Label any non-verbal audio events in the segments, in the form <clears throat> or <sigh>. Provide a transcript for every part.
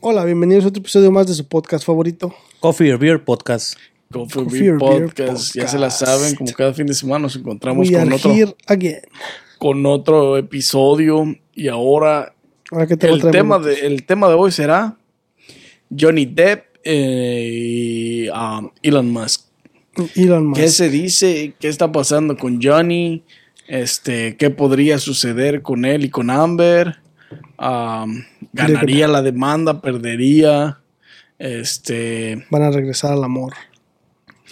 Hola, bienvenidos a otro episodio más de su podcast favorito. Coffee or Beer Podcast. Coffee, Coffee Beer or Beer Podcast. Ya se la saben, como cada fin de semana nos encontramos We con otro, again. con otro episodio. Y ahora Ahora que te el tema, de, el tema de hoy será Johnny Depp eh, y um, Elon Musk. Elon Musk. ¿Qué se dice? ¿Qué está pasando con Johnny? Este, ¿Qué podría suceder con él y con Amber? Um, ¿Ganaría la demanda? ¿Perdería? Este, Van a regresar al amor.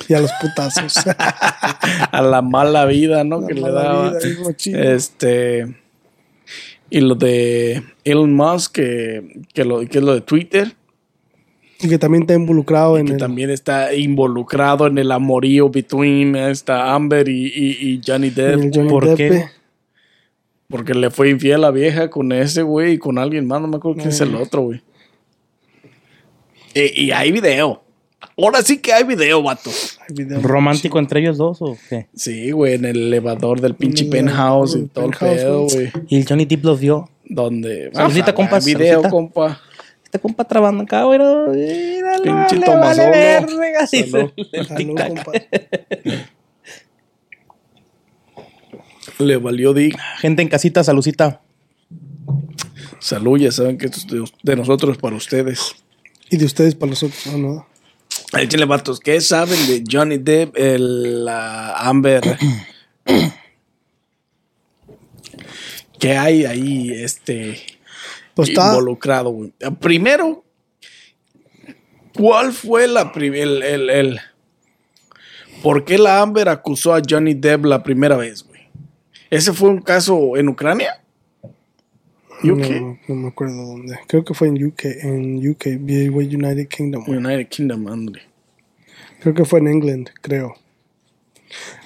Y a los putazos. <laughs> a la mala vida, ¿no? La que le daba. vida. Este. Y lo de Elon Musk, que, que, lo, que es lo de Twitter, y que también está involucrado en que el... también está involucrado en el amorío between esta Amber y, y- y Johnny Depp, ¿Por Depp. qué? Porque le fue infiel a la vieja con ese güey y con alguien más, no me acuerdo quién es el otro, güey. Y, y hay video. Ahora sí que hay video, vato. Hay video. ¿Romántico entre ellos dos o qué? Sí, güey, en el elevador del pinche el penthouse y todo el pedo, güey. Y el Johnny Depp los vio. Donde. Saludcita, Ajá, compa, Video, compa. Este compa trabajando acá, güey. Pinche Tomasolo. vale verga, dice Salud. compa. Le valió di. Gente en casita, salucita. Salud, ya saben que esto es de, de nosotros para ustedes. Y de ustedes para los otros. No, no. Échenle vatos, ¿qué saben de Johnny Depp, el la Amber? <clears throat> ¿Qué hay ahí este Pues involucrado, güey? Primero, ¿cuál fue la primera el, el, el- ¿Por qué la Amber acusó a Johnny Depp la primera vez, güey? ¿Ese fue un caso en Ucrania? UK. No, no me acuerdo dónde. Creo que fue en UK. En UK. United Kingdom. United Kingdom, ándale. Creo que fue en England, creo.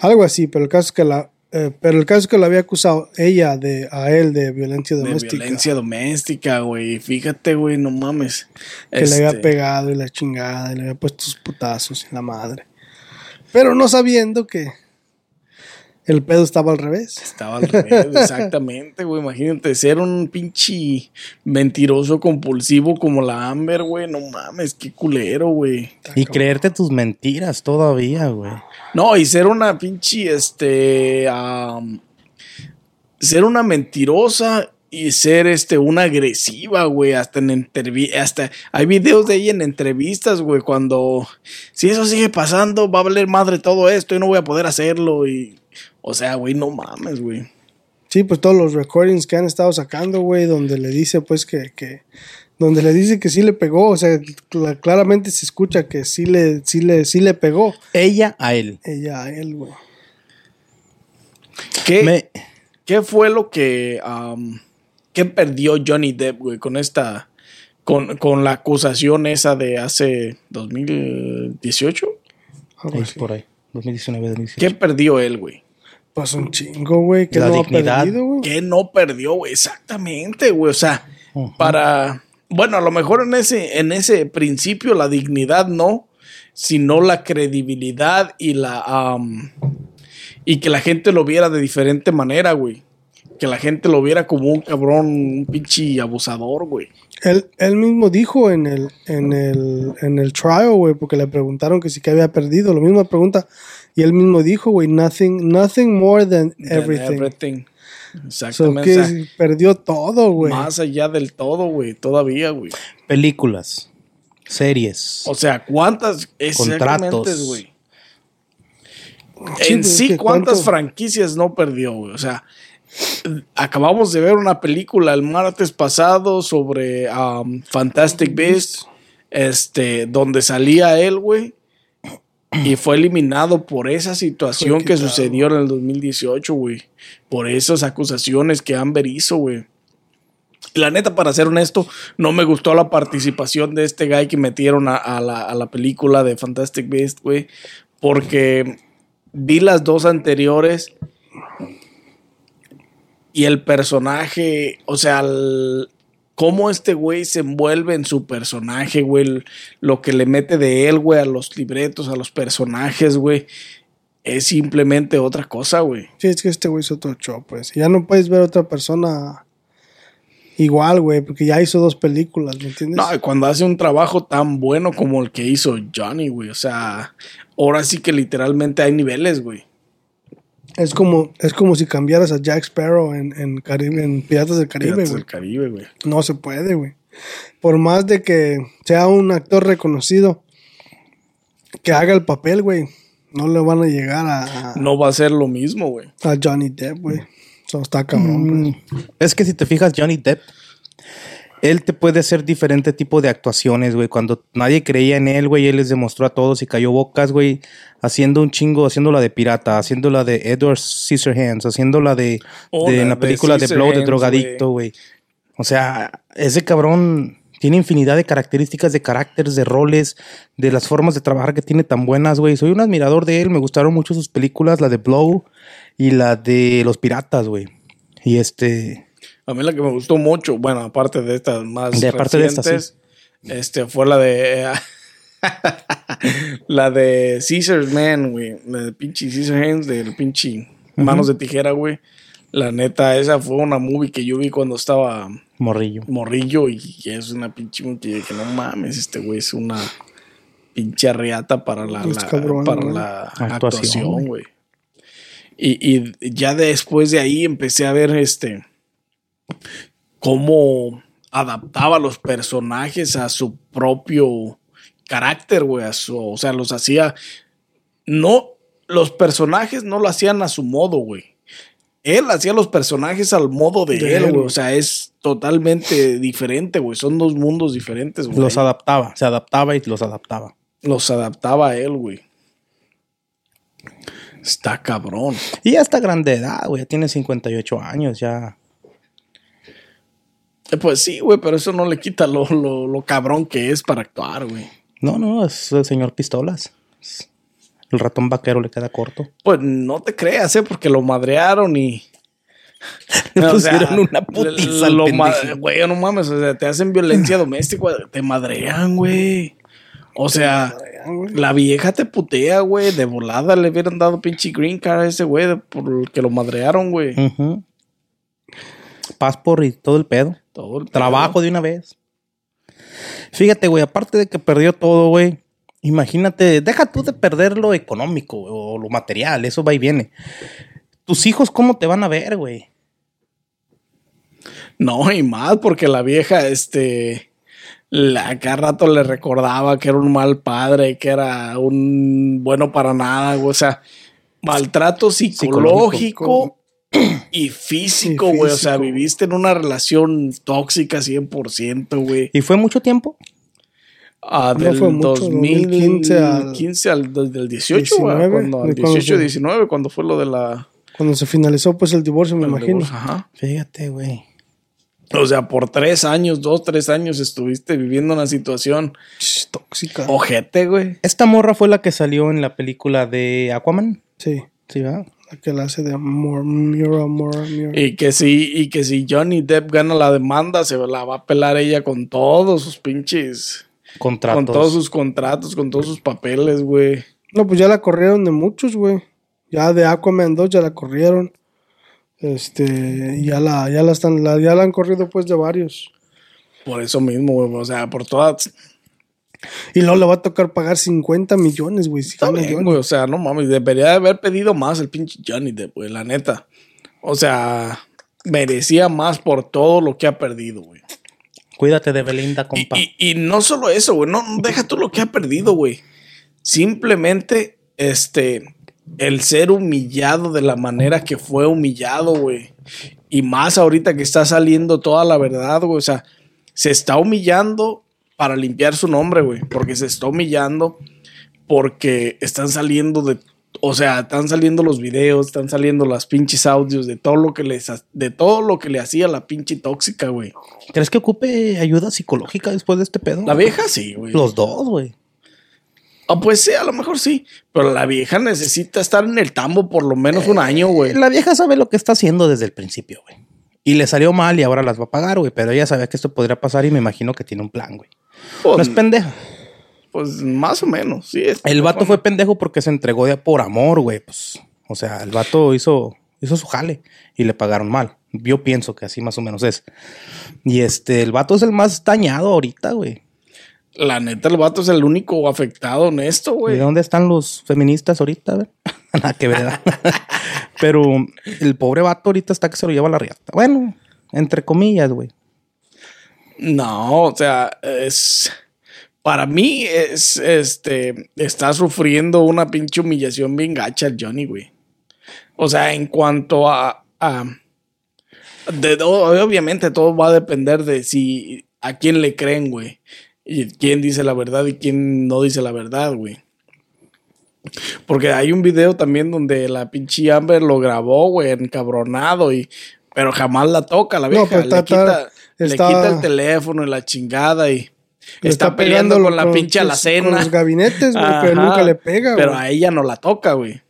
Algo así, pero el caso es que la... eh, pero el caso es que lo había acusado ella de a él de violencia De doméstica. violencia doméstica, güey. Fíjate, güey, no mames. que le había Este, pegado y la chingada, y le había puesto sus putazos y la madre. Pero no sabiendo que el pedo estaba al revés. Estaba al revés, <laughs> exactamente, güey. Imagínate ser un pinche mentiroso compulsivo como la Amber, güey. No mames, qué culero, güey. Y creerte tus mentiras todavía, güey. No, y ser una pinche, este, am, ser una mentirosa y ser, este, una agresiva, güey, hasta en entrevistas, hasta, hay videos de ella en entrevistas, güey, cuando, si eso sigue pasando, va a valer madre todo esto y no voy a poder hacerlo y, o sea, güey, no mames, güey. Sí, pues todos los recordings que han estado sacando, güey, donde le dice, pues, que, que, donde le dice que sí le pegó, o sea, cl- claramente se escucha que sí le, sí le, sí le pegó Ella a él. ella a él, güey. ¿Qué, Me- ¿Qué fue lo que, qué perdió Johnny Depp, güey, con esta, con, con la acusación esa de hace 2018? Algo es así. por ahí. 2019, 2018. ¿Qué perdió él, güey? Pues un chingo, güey, que La no dignidad. ha perdido, güey. ¿Qué no perdió, güey? Exactamente, güey. O sea, para. Bueno, a lo mejor en ese, en ese principio la dignidad no, sino la credibilidad y la. am, y que la gente lo viera de diferente manera, güey. Que la gente lo viera como un cabrón, un pinche abusador, güey. Él, él mismo dijo en el, en el, en el trial, güey, porque le preguntaron que sí que había perdido, lo mismo pregunta, y él mismo dijo, güey, nothing, nothing more than Than everything. everything. So Exactamente. que o sea, perdió todo, güey. más allá del todo, güey. Todavía, güey. Películas. Series. O sea, ¿cuántas exactamente, Contratos. güey? Sí, en pues, sí, ¿cuántas cuánto- franquicias no perdió, güey? O sea, acabamos de ver una película el martes pasado sobre um, Fantastic Beasts, este, donde salía él, güey, y fue eliminado por esa situación que sucedió en el 2018, güey. Por esas acusaciones que Amber hizo, güey. La neta, para ser honesto, no me gustó la participación de este guy que metieron a, a la, a la película de Fantastic Beast, güey. Porque vi las dos anteriores y el personaje, o sea, el- cómo este güey se envuelve en su personaje, güey, lo que le mete de él, güey, a los libretos, a los personajes, güey, es simplemente otra cosa, güey. Sí, es que este güey hizo otro show, pues. Ya no puedes ver a otra persona igual, güey, porque ya hizo dos películas, ¿me entiendes? No, cuando hace un trabajo tan bueno como el que hizo Johnny, güey, o sea, ahora sí que literalmente hay niveles, güey. Es como, es como si cambiaras a Jack Sparrow en, en, Caribe, en Piratas del Caribe, Piratas güey. del Caribe, güey. No se puede, güey. Por más de que sea un actor reconocido, que haga el papel, güey, no le van a llegar a, No va a ser lo mismo, güey. a Johnny Depp, güey. Eso está cabrón, pues. Es que si te fijas, Johnny Depp, él te puede hacer diferente tipo de actuaciones, güey. Cuando nadie creía en él, güey, él les demostró a todos y cayó bocas, güey, haciendo un chingo, haciendo la de pirata, haciendo la de Edward Scissorhands, haciendo la de, Oh, de- en la película de Blow, de drogadicto, güey. O sea, ese cabrón tiene infinidad de características, de caracteres, de roles, de las formas de trabajar que tiene tan buenas, güey. Soy un admirador de él, me gustaron mucho sus películas, la de Blow y la de Los Piratas, güey. Y este... A mí la que me gustó mucho, bueno, aparte de estas más De aparte de estas, recientes, este fue la de <laughs> la de Caesar's Man, güey, la de pinche Caesar Hands del pinche Manos de Tijera, güey. La neta, esa fue una movie que yo vi cuando estaba Morrillo. morrillo y es una pinche movie que dije, no mames, este güey es una pinche para la, Es la- cabrón, para güey. la Actuación, actuación, güey. Y, y ya después de ahí empecé a ver este cómo adaptaba los personajes a su propio carácter, güey. O sea, los hacía. No, los personajes no lo hacían a su modo, güey. Él hacía los personajes al modo de, De él, güey. O sea, es totalmente diferente, güey. Son dos mundos diferentes, güey. Los adaptaba, se adaptaba y los adaptaba. Los adaptaba a él, güey. Está cabrón. Y ya está grande de edad, güey. Ya tiene 58 años, ya. Eh, Pues sí, güey, pero eso no le quita lo, lo, lo cabrón que es para actuar, güey. No, no, es el señor Pistolas. El ratón vaquero le queda corto. Pues no te creas, ¿eh? Porque lo madrearon y. <laughs> Le O sea, pusieron una putiza al. Güey, no mames, o sea, te hacen violencia <laughs> doméstica, te madrean, güey. O sea, la vieja te putea, güey. De volada le hubieran dado pinche green card a ese güey por el que lo madrearon, güey. Ujú. Passport y todo el pedo. Todo el pedo. Trabajo de una vez. Fíjate, güey, aparte de que perdió todo, güey. Imagínate, deja tú de perder lo económico o lo material, eso va y viene. Tus hijos, ¿cómo te van a ver, güey? No, y más porque la vieja, este, la, cada rato le recordaba que era un mal padre, que era un bueno para nada, güey. O sea, maltrato psicológico, y físico, güey. O sea, viviste en una relación tóxica 100%, güey. ¿Y fue mucho tiempo? Ah, No del fue mucho, 2015 2015 al, al 15 al del del 18, güey. 19, Cuando, al ¿de cuándo 18, fue? 19, cuando fue lo de la... Cuando se finalizó, pues, el divorcio, me el imagino. divorcio, Ajá. Fíjate, güey. O sea, por tres años, dos, tres años estuviste viviendo una situación Tóxica. ojete, güey. Esta morra fue la que salió en la película de Aquaman. Sí. Sí, ¿verdad? La que la hace de Mura, Mura, Mura, Mura. Y que si, y que si Johnny Depp gana la demanda, se la va a pelar ella con todos sus pinches. Contratos. Con todos sus contratos, con todos sus papeles, güey. No, pues ya la corrieron de muchos, güey. Ya de Aquaman 2 ya la corrieron. Este, y ya la, ya la están, la, ya la han corrido pues de varios. Por eso mismo, güey. O sea, por todas. Y luego le va a tocar pagar 50 millones, güey. Si Está bien, güey. O sea, no mames. Debería de haber pedido más el pinche Johnny Depp, güey. La neta. O sea, merecía más por todo lo que ha perdido, güey. Cuídate de Belinda, Y, compa. y- y no solo eso, güey. No, no deja tú lo que ha perdido, güey. Simplemente, este, el ser humillado de la manera que fue humillado, güey. Y más ahorita que está saliendo toda la verdad, güey. O sea, se está humillando para limpiar su nombre, güey. Porque se está humillando porque están saliendo de O sea, están saliendo los videos, están saliendo las pinches audios de todo lo que les de todo lo que le hacía la pinche tóxica, güey. ¿Crees que ocupe ayuda psicológica después de este pedo? La vieja sí, güey. Los dos, güey. Ah, pues sí, a lo mejor sí. Pero la vieja necesita estar en el tambo por lo menos un año, güey. La vieja sabe lo que está haciendo desde el principio, güey. Y le salió mal y ahora las va a pagar, güey. Pero ella sabía que esto podría pasar y me imagino que tiene un plan, güey. No Pues, es pendeja. pues más o menos, sí. Es El vato fue pendejo porque se entregó de por amor, güey. Pues, o sea, el vato hizo, hizo su jale y le pagaron mal. Yo pienso que así más o menos es. Y este, el vato es el más dañado ahorita, güey. La neta, el vato es el único afectado en esto, ¿Y güey. dónde están los feministas ahorita? güey? <laughs> Nada que ver. <laughs> Pero el pobre vato ahorita está que se lo lleva a la riata. Bueno, entre comillas, güey. No, o sea, es. Para mí es este. Está sufriendo una pinche humillación bien gacha el Johnny, güey. O sea, en cuanto a. a de, obviamente todo va a depender de si. a quién le creen, güey. Y quién dice la verdad y quién no dice la verdad, güey. Porque hay un video también donde la pinche Amber lo grabó, güey, encabronado y. Pero jamás la toca la No, vieja. pero le, está- quita, le quita el teléfono y la chingada y. Está, peleando con la pinche pues, alacena. con los gabinetes, güey, pero nunca le pega, Pero a ella no la toca, güey.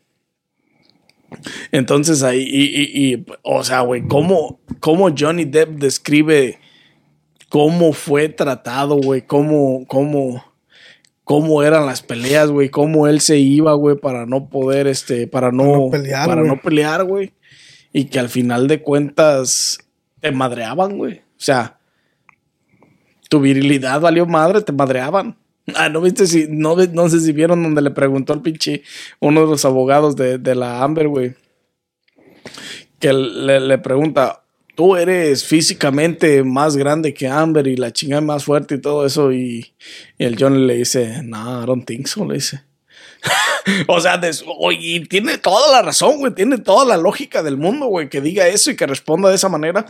Entonces ahí, y, y- y, o sea, güey, ¿cómo, cómo Johnny Depp describe cómo fue tratado, güey, cómo, cómo, cómo eran las peleas, güey, cómo él se iba, güey, para no poder, este, para no, Para no pelear, para güey. no pelear, güey. Y que al final de cuentas te madreaban, güey. O sea, tu virilidad valió madre, te madreaban. Ah, no viste si, no, no sé si vieron donde le preguntó al pinche uno de los abogados de, de la Amber, güey. Que le, pregunta, tú eres físicamente más grande que Amber y la chingada más fuerte y todo eso. Y, el John le dice, no, I don't think so, le dice. <laughs> o sea, des- oye, tiene toda la razón, güey, tiene toda la lógica del mundo, güey, que diga eso y que responda de esa manera.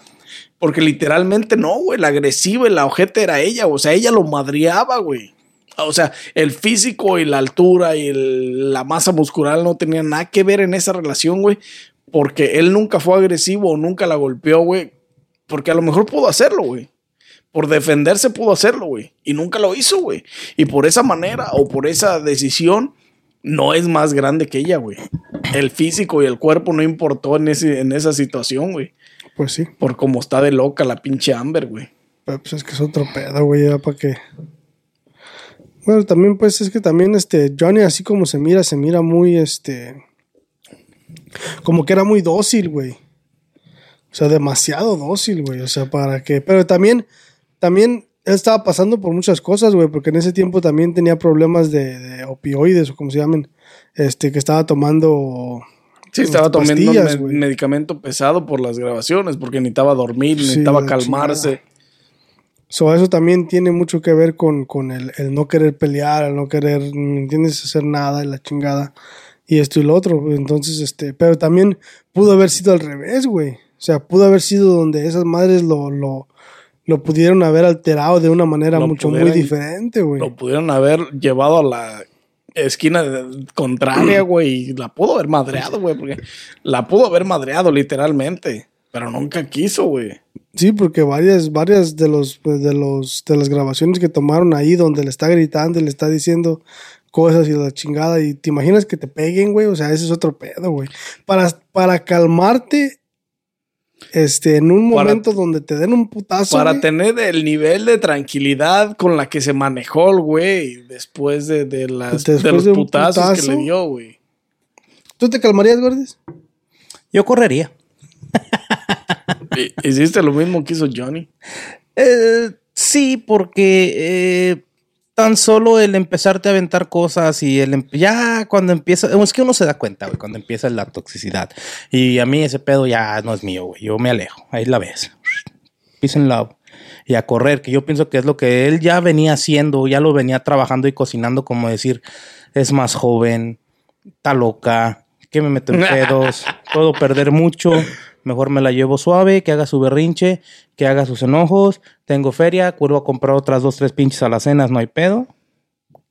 Porque literalmente no, güey, la agresiva y la ojete era ella, o sea, ella lo madreaba, güey. O sea, el físico y la altura y la masa muscular no tenían nada que ver en esa relación, güey. Porque él nunca fue agresivo o nunca la golpeó, güey. Porque a lo mejor pudo hacerlo, güey. Por defenderse pudo hacerlo, güey. Y nunca lo hizo, güey. Y por esa manera o por esa decisión, no es más grande que ella, güey. El físico y el cuerpo no importó en, ese, en esa situación, güey. Pues sí. Por cómo está de loca la pinche Amber, güey. Pero pues es que es otro pedo, güey, ya para qué. Bueno, también pues es que también este Johnny así como se mira, se mira muy este como que era muy dócil, güey. O sea, demasiado dócil, güey, o sea, para que pero también también él estaba pasando por muchas cosas, güey, porque en ese tiempo también tenía problemas de, de opioides o como se llamen, este que estaba tomando Sí, estaba tomando me- medicamento pesado por las grabaciones, porque necesitaba dormir, Sí, necesitaba calmarse. So, eso también tiene mucho que ver con, con el, el no querer pelear, el no querer, ¿me entiendes? Hacer nada, la chingada. Y esto y lo otro. Entonces, este, pero también pudo haber sido al revés, güey. O sea, pudo haber sido donde esas madres lo, lo, lo pudieron haber alterado de una manera Lo mucho muy diferente, güey. Lo pudieron haber llevado a la esquina contraria, <clears throat> güey, y la pudo haber madreado, güey, porque la pudo haber madreado literalmente, pero nunca quiso, güey. Sí, porque varias, varias de los, pues, de los, de las grabaciones que tomaron ahí donde le está gritando y le está diciendo cosas y la chingada y te imaginas que te peguen, güey, o sea, ese es otro pedo, güey. Para, para calmarte, este, en un Para- momento donde te den un putazo, Para güey, tener el nivel de tranquilidad con la que se manejó el güey después de, de, las, Después de los de putazos que le dio, güey. ¿tú te calmarías, Gordis? Yo correría. Hiciste lo mismo que hizo Johnny. Eh, sí, porque eh, tan solo el empezarte a aventar cosas y el em- ya cuando empieza, es que uno se da cuenta, güey, cuando empieza la toxicidad. Y a mí ese pedo ya no es mío, güey. Yo me alejo. Ahí la ves. Peace and love. Y a correr, que yo pienso que es lo que él ya venía haciendo, ya lo venía trabajando y cocinando, como decir, es más joven, está loca, que me meto en <laughs> pedos, puedo perder mucho, mejor me la llevo suave, que haga su berrinche, que haga sus enojos, tengo feria, vuelvo a comprar otras dos, tres pinches alacenas, no hay pedo.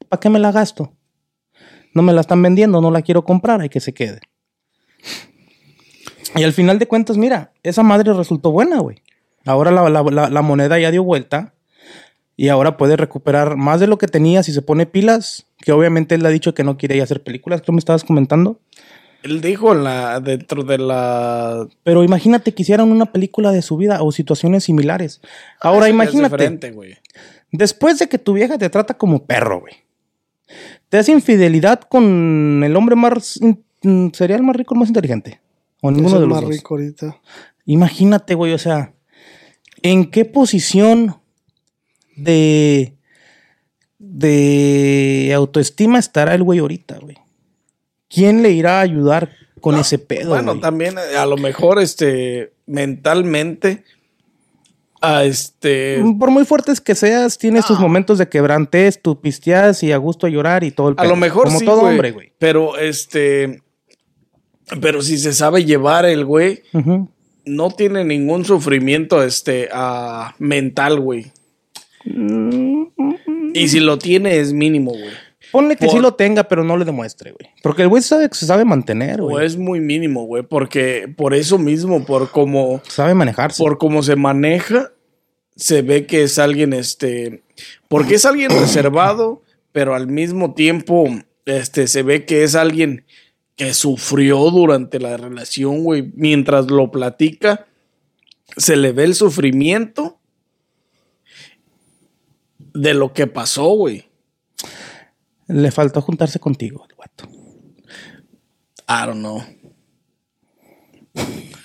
¿Para qué me la gasto? no me la están vendiendo, no la quiero comprar, hay que se quede. Y al final de cuentas, mira, esa madre resultó buena, güey. Ahora la, moneda ya dio vuelta y ahora puede recuperar más de lo que tenía si se pone pilas, que obviamente él ha dicho que no quiere ya hacer películas, creo me estabas comentando. Él dijo en la, dentro de la. Pero imagínate que hicieran una película de su vida o situaciones similares. Ahora ya es imagínate, diferente, güey. después de que tu vieja te trata como perro, güey. Te hace infidelidad con el hombre más... ¿Sería el más rico o el más inteligente? O Es ninguno el de los más dos. rico ahorita. Imagínate, güey, o sea, ¿en qué posición de, de autoestima estará el güey ahorita, güey? ¿Quién le irá a ayudar con ese pedo, Bueno, güey? también eh, a lo mejor, este, mentalmente, a este, Por muy fuertes que seas, tienes tus momentos de quebrantes, tú pisteas y a gusto a llorar y todo el a pedo. lo mejor Como sí, todo güey, hombre, güey. Pero este, pero si se sabe llevar el güey, no tiene ningún sufrimiento, este, ah, mental, güey. Y si lo tiene es mínimo, güey. Ponle que Por- sí lo tenga, pero no lo demuestre, güey. Porque el güey sabe, se sabe mantener, O güey. es muy mínimo, güey, porque por eso mismo, por como Sabe manejarse. por cómo se maneja, se ve que es alguien, este, porque es alguien reservado, pero al mismo tiempo, este, se ve que es alguien que sufrió durante la relación, güey. Mientras lo platica, se le ve el sufrimiento de lo que pasó, güey. Le faltó juntarse contigo, el guato. I don't know.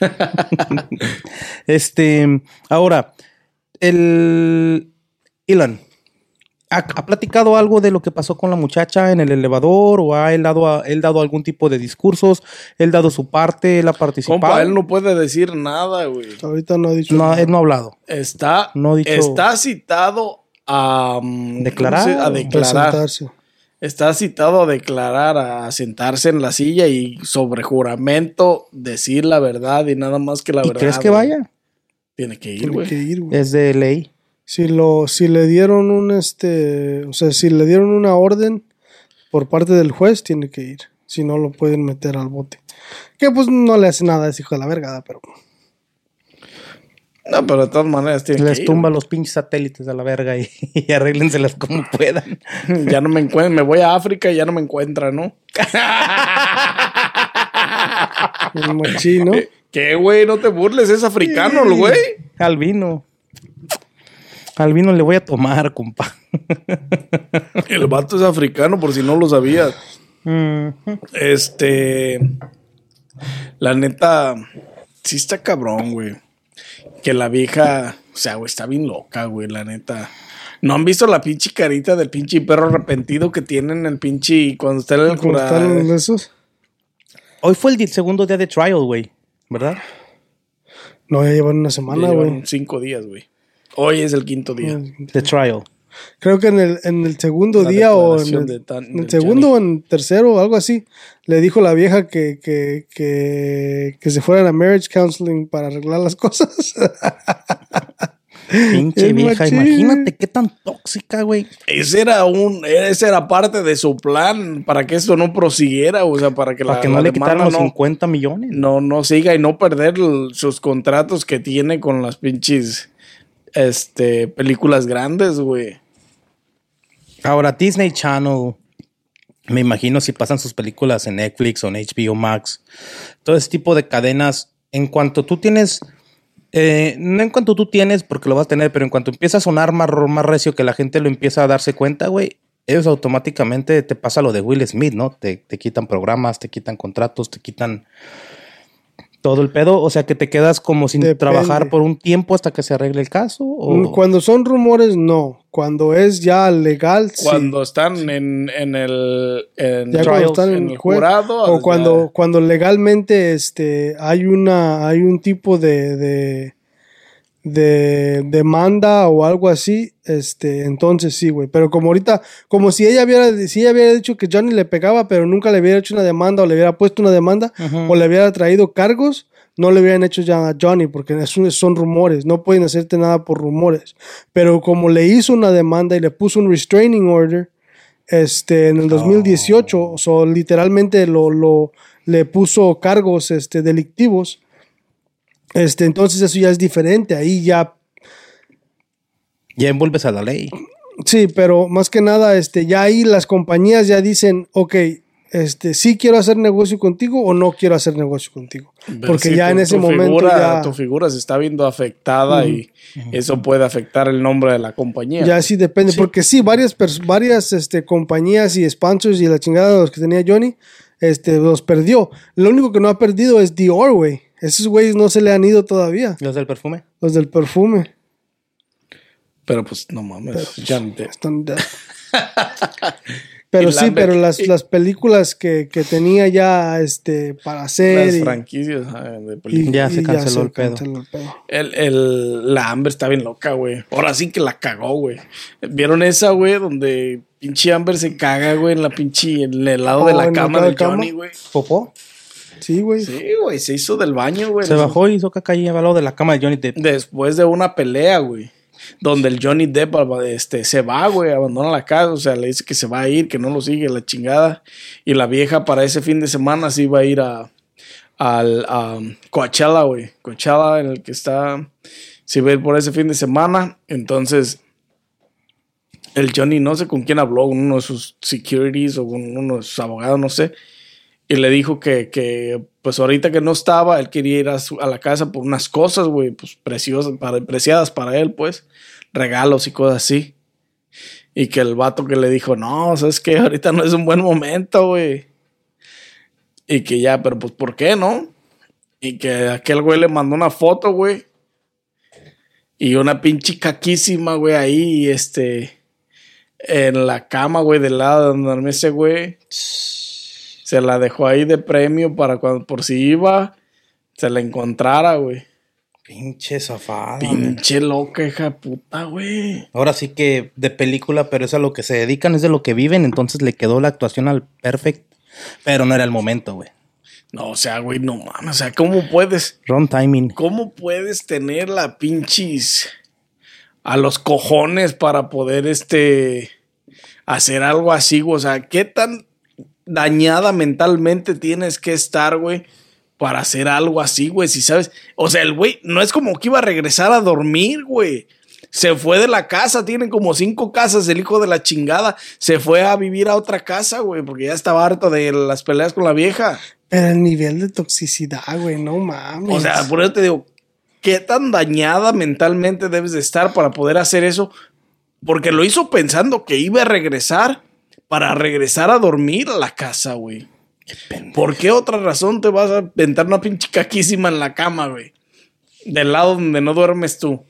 <laughs> Este, ahora, el Elon ¿ha, ha platicado algo de lo que pasó con la muchacha en el elevador o ha él dado, a- él dado algún tipo de discursos? ¿Él dado su parte? ¿Él ha participado? Compa, él no puede decir nada, güey. Ahorita no ha dicho No, nada. él no ha hablado. Está, No ha dicho- está citado a mm, ¿Declarar ¿cómo se- A declarar. presentarse. Está citado a declarar, a sentarse en la silla y sobre juramento decir la verdad y nada más que la ¿Y verdad. crees que güey. vaya? Tiene que ir, Tiene güey. que ir, güey. Es de ley. Si lo, si le dieron un este, o sea, si le dieron una orden por parte del juez, tiene que ir. Si no lo pueden meter al bote. Que pues no le hace nada a ese hijo de la verga, pero No, pero de todas maneras tiene Les que ir. tumba los pinches satélites a la verga y, <laughs> y arréglenselas como puedan. <laughs> Ya no me encuentro. Me voy a África y ya no me encuentra, ¿no? <laughs> el. ¿Qué, güey? No te burles, es africano, el güey. Al vino. Al vino le voy a tomar, compa. El vato es africano, por si no lo sabías. Este. La neta. Sí está cabrón, güey. Que la vieja. O sea, güey, está bien loca, güey, la neta. ¿No han visto la pinche carita del pinche perro arrepentido que tienen el pinche. Cuando está en el ¿Cómo cura- están esos? Hoy fue el segundo día de trial, güey. ¿Verdad? No, ya llevan una semana, llevan güey. cinco días, güey. Hoy es el quinto día. The trial. Creo que en el, en el segundo La día o en el, de tan- en el del segundo Johnny. o en tercero o algo así, le dijo la vieja que, que, que, que se fueran a marriage counseling para arreglar las cosas. <laughs> Pinche El vieja. machín. Imagínate qué tan tóxica, güey. Ese era un, ese era parte de su plan para que esto no prosiguiera, o sea, para que Para la, que no la le quitaran los no, 50 millones. no, no siga y no perder sus contratos que tiene con las pinches este, películas grandes, güey. Ahora, Disney Channel. Me imagino si pasan sus películas en Netflix o en HBO Max. Todo ese tipo de cadenas. En cuanto tú tienes. eh, no en cuanto tú tienes, porque lo vas a tener, pero en cuanto empieza a sonar más, más recio que la gente lo empieza a darse cuenta, güey. Ellos automáticamente te pasa lo de Will Smith, ¿no? Te, te quitan programas, te quitan contratos, te quitan todo el pedo. O sea que te quedas como sin Depende. trabajar por un tiempo hasta que se arregle el caso. o- Mm, Cuando son rumores, no. Cuando es ya legal, sí. Cuando están en, en el, en, ya trials, cuando están en, en el juez, jurado, o ya- cuando cuando legalmente este hay una hay un tipo de de, de demanda o algo así este entonces sí güey pero como ahorita como si ella hubiera si ella hubiera dicho que Johnny le pegaba pero nunca le hubiera hecho una demanda o le hubiera puesto una demanda o le hubiera traído cargos no le hubieran hecho ya a Johnny porque son rumores no pueden hacerte nada por rumores pero como le hizo una demanda y le puso un restraining order este, en el 2018. O sea, literalmente lo, lo, le puso cargos este, delictivos. Este, entonces eso ya es diferente. Ahí ya Ya envuelves a la ley. Sí, pero más que nada, este, ya ahí las compañías ya dicen, ok, este, sí quiero hacer negocio contigo o no quiero hacer negocio contigo. Porque Sí, ya tu- en ese tu momento figura- ya, tu figura se está viendo afectada y eso puede afectar el nombre de la compañía. ya sí depende. Porque sí, varias, varias este, compañías y sponsors y la chingada de los que tenía Johnny, este, los perdió. Lo único que no ha perdido es Dior, güey. Esos güeyes no se le han ido todavía. ¿Los del perfume? Los del perfume. Pero pues no mames, ya no te- Están ya- <laughs> pero sí, Lambert- pero las, las películas que, que tenía ya este, para hacer. las y- franquicias ah, de y-. Ya se canceló el pedo. canceló el pedo. El, el- la Amber está bien loca, güey. Ahora sí que la cagó, güey. ¿Vieron esa, güey? Donde pinche Amber se caga, güey, en la pinche, en el lado Oh, de la el cama lado de. Johnny, güey. ¿Popó? Sí, güey. Sí, güey, se hizo del baño, güey. Se bajó y hizo caca ahí al lado de la cama de Johnny Depp. Después de una pelea, güey. Donde el Johnny Depp este, se va, güey, abandona la casa. O sea, le dice que se va a ir, que no lo sigue, la chingada. Y la vieja para ese fin de semana sí iba a ir a, al a Coachella, güey. Coachella, en el que está. Se iba a ir por ese fin de semana. Entonces, el Johnny no sé con quién habló, con uno de sus securities o con uno de sus abogados, no sé. Y le dijo que, que, pues ahorita que no estaba, él quería ir a, a la casa por unas cosas, güey, pues preciosas, para, preciadas para él, pues, regalos y cosas así. Y que el vato que le dijo, no, sabes que ahorita no es un buen momento, güey. Y que ya, pero pues, ¿por qué no? Y que aquel güey le mandó una foto, güey. Y una pinche caquísima, güey, ahí, este, en la cama, güey, del lado donde dormía ese güey. Se la dejó ahí de premio para cuando, por si iba, se la encontrara, güey. Pinche zafada. Pinche loca, hija de puta, güey. Ahora sí que de película, pero es a lo que se dedican, es de lo que viven, entonces le quedó la actuación al perfect, pero no era el momento, güey. No, o sea, güey, no mames. O sea, ¿cómo puedes, Wrong timing. cómo puedes tener la pinches a los cojones para poder, este, hacer algo así, güey? O sea, ¿qué tan dañada mentalmente tienes que estar, güey? Para hacer algo así, güey, si sabes. O sea, el güey no es como que iba a regresar a dormir, güey. Se fue de la casa, tienen como cinco casas, el hijo de la chingada. Se fue a vivir a otra casa, güey, porque ya estaba harto de las peleas con la vieja. Pero el nivel de toxicidad, güey, no mames. O sea, por eso te digo, ¿qué tan dañada mentalmente debes de estar para poder hacer eso? Porque lo hizo pensando que iba a regresar para regresar a dormir a la casa, güey. ¿Por qué otra razón te vas a aventar una pinche caquísima en la cama, güey? Del lado donde no duermes tú.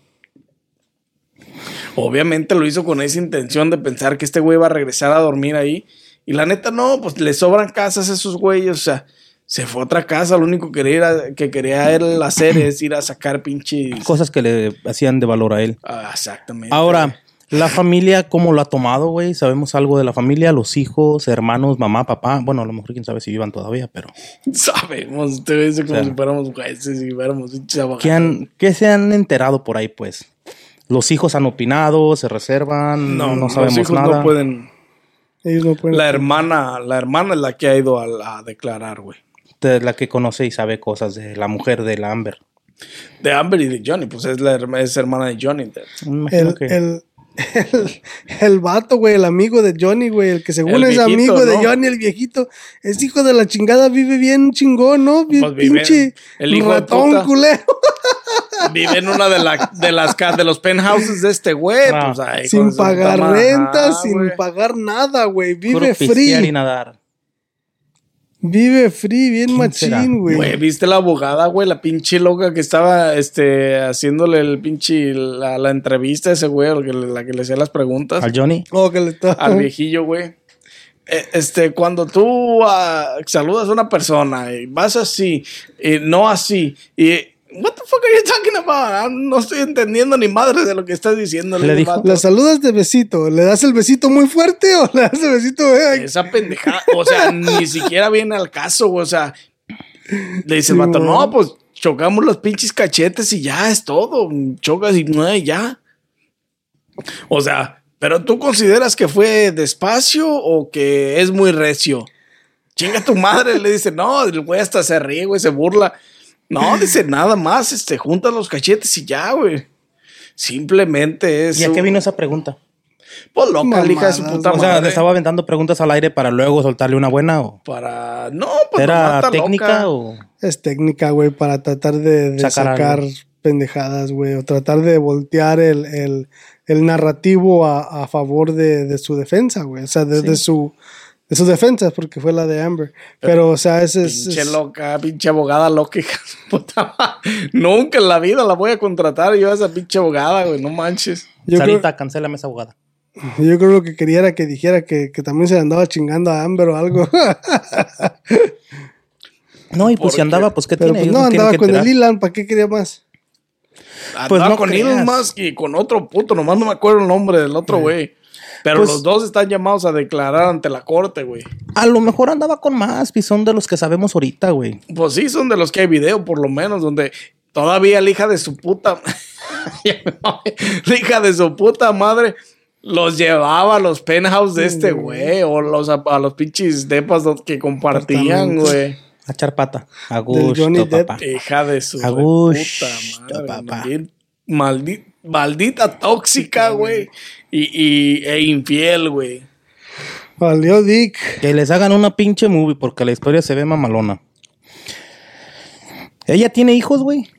Obviamente lo hizo con esa intención de pensar que este güey va a regresar a dormir ahí. Y la neta, no, pues le sobran casas a esos güeyes. O sea, se fue a otra casa. Lo único que quería, que quería él hacer es ir a sacar pinches. Cosas que le hacían de valor a él. Ah, exactamente. Ahora, la familia, ¿cómo lo ha tomado, güey? ¿Sabemos algo de la familia? Los hijos, hermanos, mamá, papá. Bueno, a lo mejor quién sabe si vivan todavía, pero... <laughs> Sabemos, te ves como O sea, si fuéramos jueces y fuéramos. ¿Qué, han, qué se han enterado por ahí, pues? ¿Los hijos han opinado? ¿Se reservan? No, no sabemos los hijos nada. no pueden. Ellos no pueden. La hermana, la hermana es la que ha ido a, a declarar, güey. De la que conoce y sabe cosas de la mujer de la Amber. De Amber y de Johnny, pues es la es hermana de Johnny. Me imagino el, que- el, el, el vato, güey, el amigo de Johnny, güey, el que según El es amigo de. Johnny, el viejito, es hijo de la chingada, vive bien chingón, ¿no? Bien Pues vive- pinche el hijo de ratón puta. culero. Vive en una de, la- de las de los penthouses de este güey. Ah. pues, ay, sin pagar puta renta, Ajá, sin pagar nada, güey. Puro Vive pistear y free. nadar. Vive free, bien machín, güey. Güey, ¿viste la abogada, güey? La pinche loca que estaba este, haciéndole el pinche la, la entrevista a ese güey, la que, le- la que le hacía las preguntas. Al Johnny. Oh, que le está. al viejillo, güey. Eh, Este, cuando tú ah, saludas a una persona y vas así, y no así, y what the fuck are you talking about? Ah, No estoy entendiendo ni madre de lo que estás diciendo. Le dijo- vato. La saludas de besito. ¿Le das el besito muy fuerte o le das el besito? eh? Esa pendejada, o sea, <laughs> ni siquiera viene al caso, güey, o sea, le dice el vato, no, pues chocamos los pinches cachetes y ya es todo, chocas y no, y ya. O sea, Pero tú consideras que fue despacio o que es muy recio? Chinga tu madre, le dice, no, el güey hasta se ríe, güey, se burla. No, dice nada más, este, junta los cachetes y ya, güey. Simplemente es. ¿Y a qué vino esa pregunta? Pues loca, la hija de su puta O sea, madre. le estaba aventando preguntas al aire para luego soltarle una buena o Para. No, pues era está técnica loca. o Es técnica, güey, para tratar de, de Sacar pendejadas, güey, o tratar de voltear el, el, el narrativo a, a favor de, de su defensa, güey. O sea, de, de su de sus defensas, porque fue la de Amber. Pero, o sea, ese es. Pinche es- loca, pinche abogada loca. <laughs> Nunca en la vida la voy a contratar yo a esa pinche abogada, güey, no manches. yo, creo, Sarita, cancélame esa abogada. yo creo lo que quería era que dijera que, que también se le andaba chingando a Amber o algo. <laughs> No, y pues si andaba, pues qué Pero tiene. pues no, andaba que con el. Ilan, ¿para qué quería más? Andaba Pues no con creas. Elon Musk y con otro puto, nomás no me acuerdo el nombre del otro güey. Pero Pues- los dos están llamados a declarar ante la corte, güey. A lo mejor andaba con más, y son de los que sabemos ahorita, güey. Pues sí, son de los que hay video, por lo menos, donde todavía la hija de su puta. <laughs> la hija de su puta madre los llevaba a los penthouse de este güey, o los, a, a los pinches depas que compartían, güey. A echar pata. A Johnny gusto, papá. Hija de su puta madre. papá. bien maldi- maldita tóxica, güey. Y, y, e infiel, güey. Valió Dick. Que les hagan una pinche movie porque la historia se ve mamalona. ¿Ella tiene hijos, güey?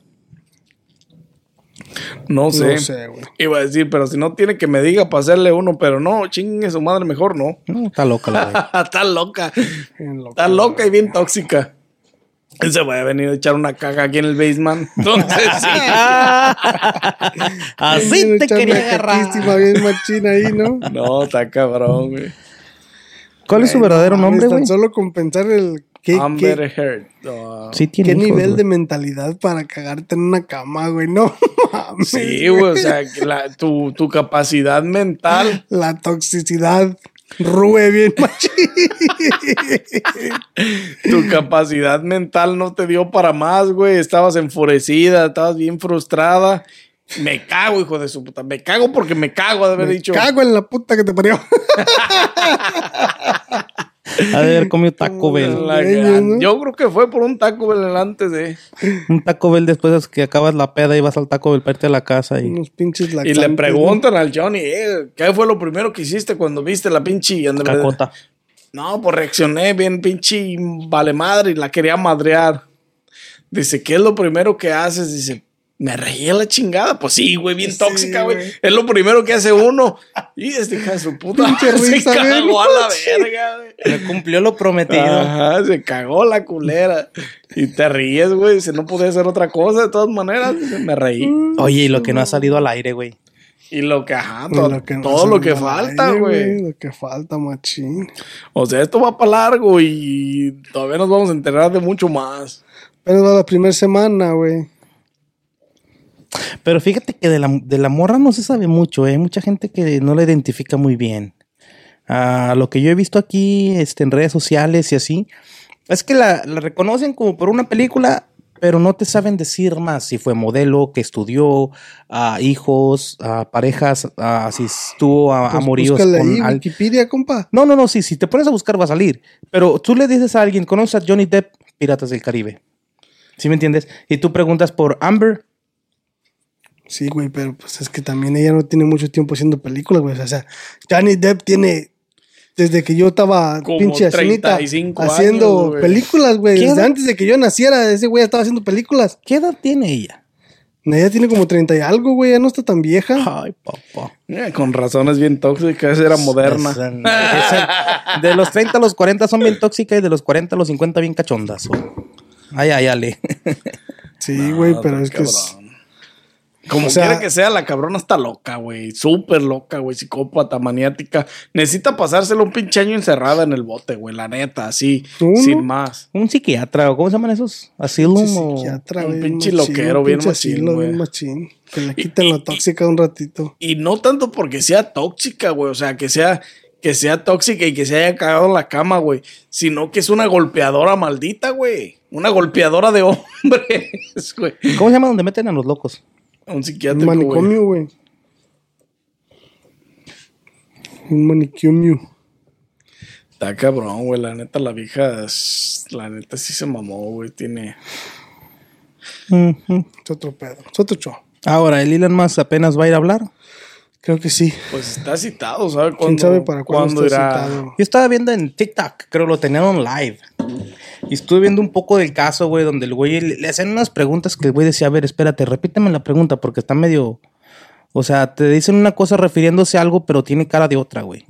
No sé. No sé, güey. Iba a decir, pero si no tiene que me diga para hacerle uno, pero no, chingue su madre, mejor no. No, está loca la güey. <laughs> Está loca. Está loca y bien tóxica. Él se va a venir a echar una caga aquí en el basement. <laughs> Entonces, sí. <laughs> Así te quería agarrar. caquísima bien machina ahí, ¿no? No, está cabrón, güey. ¿Cuál es su verdadero nombre, tan güey? Solo con pensar el. ¿Qué, Amber qué, Heard. Ah, Sí tiene qué hijos, nivel de mentalidad para cagarte en una cama, güey? No <laughs> mames. sí, güey. O sea, la- tu, tu capacidad mental. La toxicidad. Rue bien machín. Tu capacidad mental no te dio para más, güey. Estabas enfurecida, estabas bien frustrada. Me cago, hijo de su puta. Me cago porque me cago de haber Me dicho. Cago en la puta que te parió. <laughs> Ha de haber <laughs> comido Taco Bell. Yo creo que fue por un taco Bell antes de. Un Taco Bell después es que acabas la peda y vas al Taco Bell para irte a la casa y... Unos pinches Y le ¿no? preguntan al Johnny, eh, ¿qué fue lo primero que hiciste cuando viste la pinche Cacota. No, pues reaccioné bien pinche vale madre y la quería madrear. Dice, ¿qué es lo primero que haces? Dice, me reí a la chingada. Pues sí, güey, bien Sí, tóxica, güey. Es lo primero que hace uno. <laughs> Y este hija de su puta se risa, cagó a la <laughs> verga, güey. Me cumplió lo prometido. Ajá, se cagó la culera. Y te ríes, güey. Dice, no podía hacer otra cosa de todas maneras. Me reí. Oye, y lo que no ha salido al aire, güey. Y lo que, ajá, todo, lo que no todo lo que falta, güey. Lo que falta, machín. O sea, esto va para largo y todavía nos vamos a enterar de mucho más. Pero la primera semana, güey. Pero fíjate que de la, de la morra no se sabe mucho, ¿eh? Hay mucha gente que no la identifica muy bien. Ah, lo que yo he visto aquí este, en redes sociales y así, es que la, la reconocen como por una película, pero no te saben decir más si fue modelo, que estudió, a hijos, a parejas, a si estuvo a, Pues amoríos con ahí, al- Wikipedia, compa. No, no, no, sí, si te pones a buscar va a salir. Pero tú le dices a alguien, ¿conoces a Johnny Depp? Piratas del Caribe. ¿Sí me entiendes? Y tú preguntas por Amber, Sí, güey, pero pues es que también ella no tiene mucho tiempo haciendo películas, güey. O sea, Johnny Depp tiene. Desde que yo estaba Como pinche asinita 35 haciendo años, películas, güey. ¿Qué Desde edad? antes de que yo naciera, ese güey estaba haciendo películas. ¿qué edad tiene ella? Ella tiene como 30 y algo, güey. Ya no está tan vieja. Ay, papá. Eh, con razones bien tóxicas, era moderna. Es- es- de los 30 a los 40 son bien tóxicas y de los 40 a los 50 bien cachondas. Ay, ay, ale. Sí, güey, No, pero está es que es. Como O sea- quiera que sea, la cabrona está loca, güey. Súper loca, güey. Psicópata, maniática. Necesita pasárselo un pinche año encerrada en el bote, güey. La neta, así. ¿Uno? Sin más. Un psiquiatra, o ¿cómo se llaman esos? Asylum o... psiquiatra, un pinche machín, loquero, bien pinche machín, asilo, bien machín. Que le quiten y- la tóxica un ratito. Y no tanto porque sea tóxica, güey. O sea, que sea, que sea tóxica y que se haya cagado en la cama, güey. Sino que es una golpeadora maldita, güey. Una golpeadora de <laughs> hombres, güey. ¿Cómo se llama donde meten a los locos? Un Un psiquiátrico, güey. manicomio, güey. Un manicomio. Está cabrón, güey. La neta, la vieja, la neta sí se mamó, güey. Tiene. Es otro pedo. Es otro show. Ahora, el Elon Musk apenas va a ir a hablar. Creo que sí. Pues está citado, ¿sabes? ¿Quién sabe para cuándo cuándo está irá? citado? Yo estaba viendo en TikTok, creo lo tenían en live. Y estuve viendo un poco del caso, güey, donde el güey le, le hacían unas preguntas que el güey decía, a ver, espérate, repíteme la pregunta porque está medio... O sea, te dicen una cosa refiriéndose a algo, pero tiene cara de otra, güey.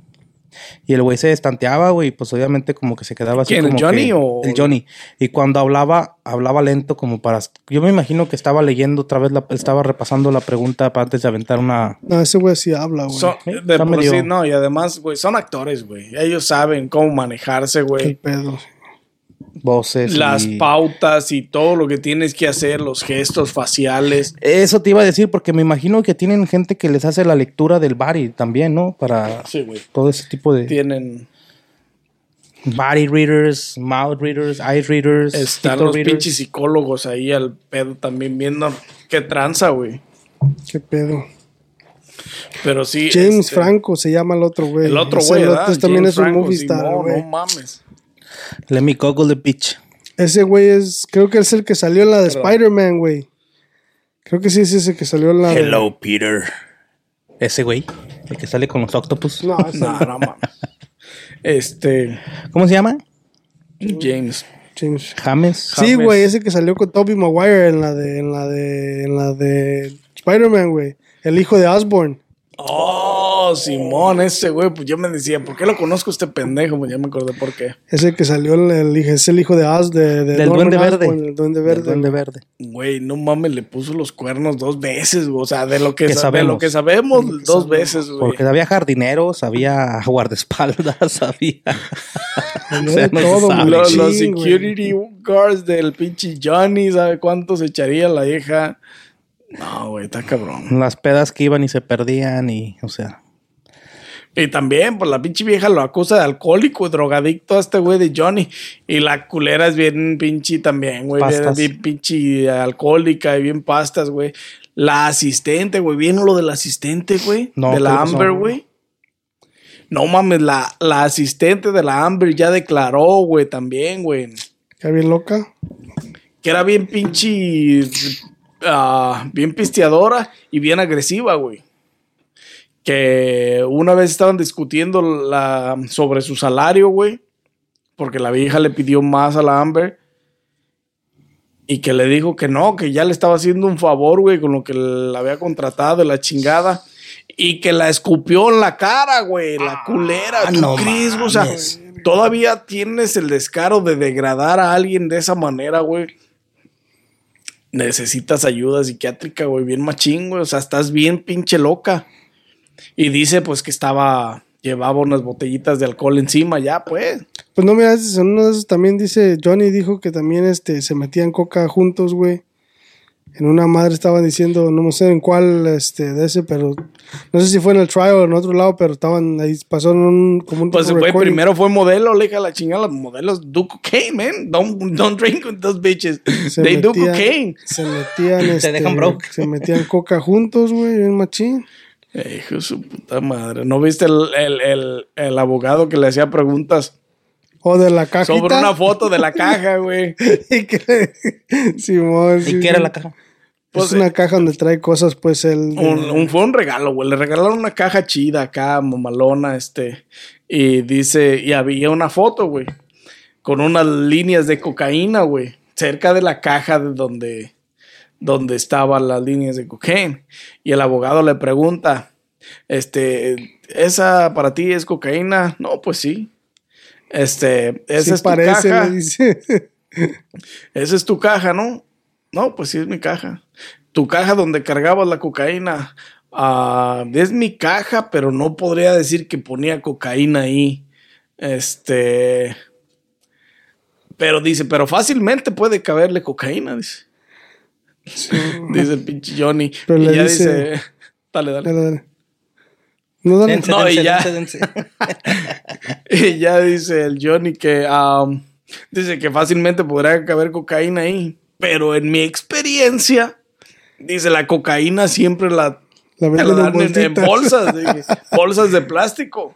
Y el güey se estanteaba, güey, pues obviamente como que se quedaba así ¿Quién, el como Johnny que- o- El Johnny. Y cuando hablaba, hablaba lento como para... Yo me imagino que estaba leyendo otra vez, la, estaba repasando la pregunta para antes de aventar una... No, ese güey sí habla, güey. Sí, de por medio- sí, no, y además, güey, son actores, güey. Ellos saben cómo manejarse, Qué güey. pedo. Voces. Las y- pautas y todo lo que tienes que hacer, los gestos faciales. Eso te iba a decir, porque me imagino que tienen gente que les hace la lectura del body también, ¿no? Para Sí, güey. todo ese tipo de Tienen. body readers, mouth readers, eye readers, Están los readers. pinches psicólogos ahí al pedo también viendo qué tranza, güey. Qué pedo. Pero sí. James este, Franco se llama el otro güey. El otro güey, el ¿verdad? otro también James es un Franco, movie star, Simón, güey. No mames. Let me google the bitch. Ese güey es, creo que es el que salió en la de Spider-Man, güey. Creo que sí es ese que salió en la de- Hello, Peter. Ese güey, el que sale con los octopus. No, ese No, <laughs> no mames. Este. ¿Cómo se llama? James. James. James. Sí, güey, ese que salió con Tobey Maguire en la de, en la de, en la de Spider-Man, güey. El hijo de Osborn. Oh, Simón, ese güey. Pues yo me decía, ¿por qué lo conozco este pendejo? Pues ya me acordé por qué. Ese que salió el, hijo- es el hijo de Oz, de, de Del Duende Verde. El Duende Del Verde. Duende Verde. Güey, no mames, le puso los cuernos dos veces, güey. O sea, de lo que, Que sa- de sabemos. lo que sabemos, dos veces, güey. Porque había jardineros, había guardaespaldas, <laughs> había. O sea, de no se todo, sabe. güey. Los, security guards del pinche Johnny, ¿sabe cuánto se echaría la vieja? No, güey, está cabrón. Las pedas que iban y se perdían y, o sea. Y también, pues la pinche vieja lo acusa de alcohólico drogadicto a este güey de Johnny. Y la culera es bien pinche también, güey. Bien, bien pinche alcohólica y bien pastas, güey. La asistente, güey. ¿Vieron lo del asistente, güey? No, de ¿qué la? Amber, güey. No mames, la, la asistente de la Amber ya declaró, güey, también, güey. ¿Está bien loca? Que era bien pinche. ah, bien pisteadora y bien agresiva, güey. Que una vez estaban discutiendo la, sobre su salario, güey. Porque la vieja le pidió más a la Amber. Y que le dijo que no, que ya le estaba haciendo un favor, güey, con lo que la había contratado, la chingada. Y que la escupió en la cara, güey, la culera. ¿Tú no crees? O sea, todavía tienes el descaro de degradar a alguien de esa manera, güey. Necesitas ayuda psiquiátrica, güey, bien machín, güey. O sea, estás bien pinche loca. Y dice, pues, que estaba, llevaba unas botellitas de alcohol encima, ya, pues. Pues no, mira, ese- en uno de esos también dice, Johnny dijo que también este, se metían coca juntos, güey. En una madre estaban diciendo, no sé en cuál este, de ese, pero no sé si fue en el trial o en otro lado, pero estaban ahí, pasaron un, como un Pues, tipo güey, primero fue modelo, le dije a la chingada, los modelos do cocaine, man. Don't, don't drink with those bitches. Se They do metían- cocaine. Se metían, <laughs> este, dejan broke. se metían coca juntos, güey, bien machín. Eh, Hijo de su puta madre. ¿No viste el, el, el, el abogado que le hacía preguntas O de la cajita. sobre una foto de la caja, güey? <laughs> y que, Simón, sí, ¿Y qué era la caja? es una caja donde trae cosas, pues, el... un- fue un regalo, güey. Le regalaron una caja chida acá, mamalona, este. Y dice, y había una foto, güey. Con unas líneas de cocaína, güey. Cerca de la caja de donde, donde estaban las líneas de cocaína. Y el abogado le pregunta, este, ¿esa para ti es cocaína? No, pues sí. Este, esa sí es tu parece, caja. le dice. <laughs> Esa es tu caja, ¿no? No, pues sí es mi caja. Tu caja donde cargabas la cocaína. ah, es mi caja, pero no podría decir que ponía cocaína ahí. Este. Pero dice, pero fácilmente puede caberle cocaína, dice. <laughs> Dice el pinche Johnny. Pero y le ya dice- dice. Dale, dale. Dale, dale. No, dale. Dense, No, y dense, ya. dense, dense. <laughs> Y ya dice el Johnny que um, dice que fácilmente podrá caber cocaína ahí. Pero en mi experiencia, dice la cocaína siempre la La la venden en dan en, bolsas, de, <laughs> bolsas de plástico.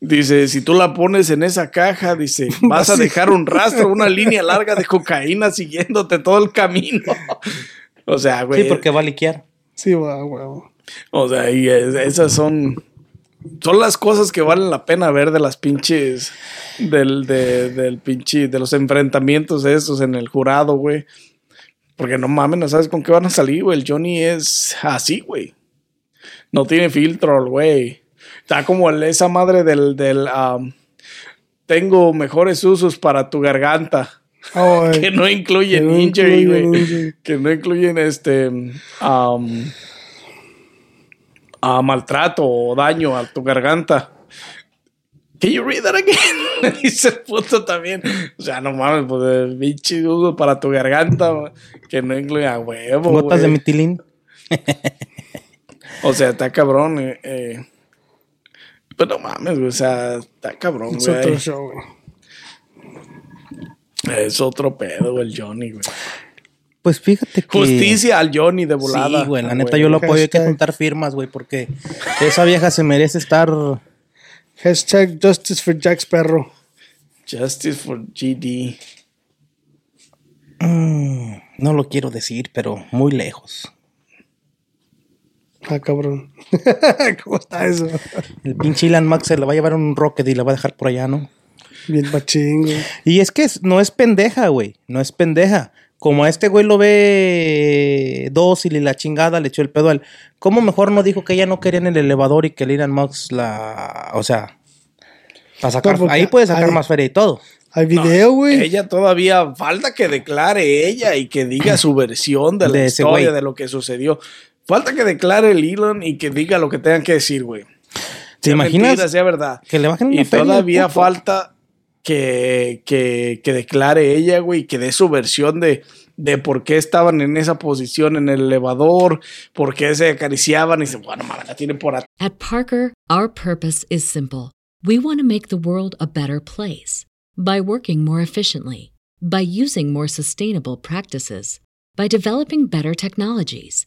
Dice, si tú la pones en esa caja, dice, <laughs> vas a dejar un rastro, una línea larga de cocaína siguiéndote todo el camino. <laughs> O sea, güey. Sí, porque va a liquear. Sí, va, huevo. O sea, y es- esas son. Son las cosas que valen la pena ver de las pinches. Del, de, del pinche. De los enfrentamientos esos en el jurado, güey. Porque no mames, no sabes con qué van a salir, güey. El Johnny es así, güey. No tiene filtro, güey. Está como esa madre del. del um, tengo mejores usos para tu garganta. <laughs> Que no incluyen Que no injury, güey. Que no incluyen este. um, a maltrato o daño a tu garganta. Can you read that again? <laughs> Dice el puto también. O sea, no mames, pues pinche uso para tu garganta, güey, que no incluye a huevo. Gotas de güey. metilín. O sea, está cabrón. Eh, eh. Pero no mames, güey. O sea, está cabrón, es otro güey. show, güey. Es otro pedo, güey, el Johnny, güey. Pues fíjate que. Justicia al Johnny de volada. Sí, güey, la Ah, neta yo lo apoyo. Hay que juntar firmas, güey, porque esa vieja se merece estar. Hashtag Justice for Jack Sparrow. Justice for GD. mm, no lo quiero decir, pero muy lejos. Ah, cabrón. <laughs> ¿Cómo está eso? El pinche Elon Musk se le va a llevar un rocket y la va a dejar por allá, ¿no? Bien machín, güey. Y es que es- no es pendeja, güey. No es pendeja. Como a este güey lo ve dócil y la chingada le echó el pedo a él. ¿Cómo mejor no dijo que ella no quería en el elevador y que el Elon Musk la. O sea. Para sacar. No, porque ahí puede sacar hay- más feria y todo. Hay video, güey. Ella todavía falta que declare ella y que diga su versión de la De historia güey. de lo que sucedió. Falta que declare el Elon y que diga lo que tengan que decir, güey. ¿Te Sea imaginas mentira, sea verdad. que le bajen una Y feria todavía puto? falta que, que, que declare ella, güey, que dé su versión de, de por qué estaban en esa posición en el elevador, por qué se acariciaban y se, bueno, mames, la tienen por atrás. At Parker, our purpose is simple. We want to make the world a better place by working more efficiently, by using more sustainable practices, by developing better technologies.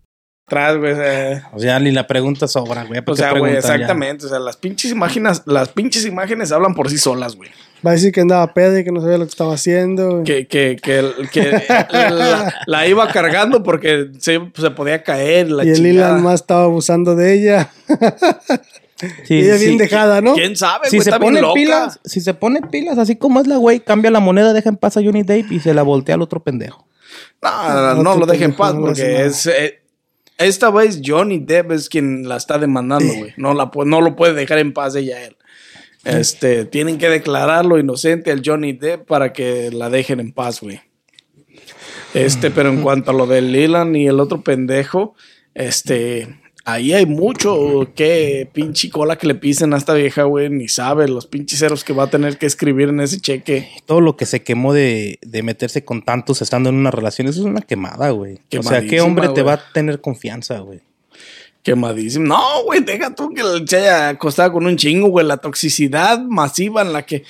Güey. eh. O sea, ni la pregunta sobra, güey. ¿para O sea, güey, ya? exactamente. O sea, las pinches imágenes, las pinches imágenes hablan por sí solas, güey. Va a decir que andaba pedo y que no sabía lo que estaba haciendo. güey. Que, que, que, que la, la iba cargando porque se, se podía caer la y el. Elon más estaba abusando de ella. <laughs> Sí, y ella sí. bien dejada, ¿no? ¿Quién sabe, Si güey? se Está bien pone loca. pilas, si se pone pilas, así como es la güey, cambia la moneda, deja en paz a Johnny Depp y se la voltea al otro pendejo. No, no, No, no tú lo dejen en paz porque es... eh, esta vez Johnny Depp es quien la está demandando, güey. No, la, no lo puede dejar en paz ella a él. Este, tienen que declararlo inocente al Johnny Depp para que la dejen en paz, güey. Este, pero en cuanto a lo del Leland y el otro pendejo, este, ahí hay mucho que pinche cola que le pisen a esta vieja, güey, ni sabe los pinches ceros que va a tener que escribir en ese cheque. Todo lo que se quemó de, de meterse con tantos estando en una relación, eso es una quemada, güey. O sea, ¿qué hombre te va a tener confianza, güey? Quemadísimo. No, güey, deja tú que se haya acostado con un chingo, güey. La toxicidad masiva en la que,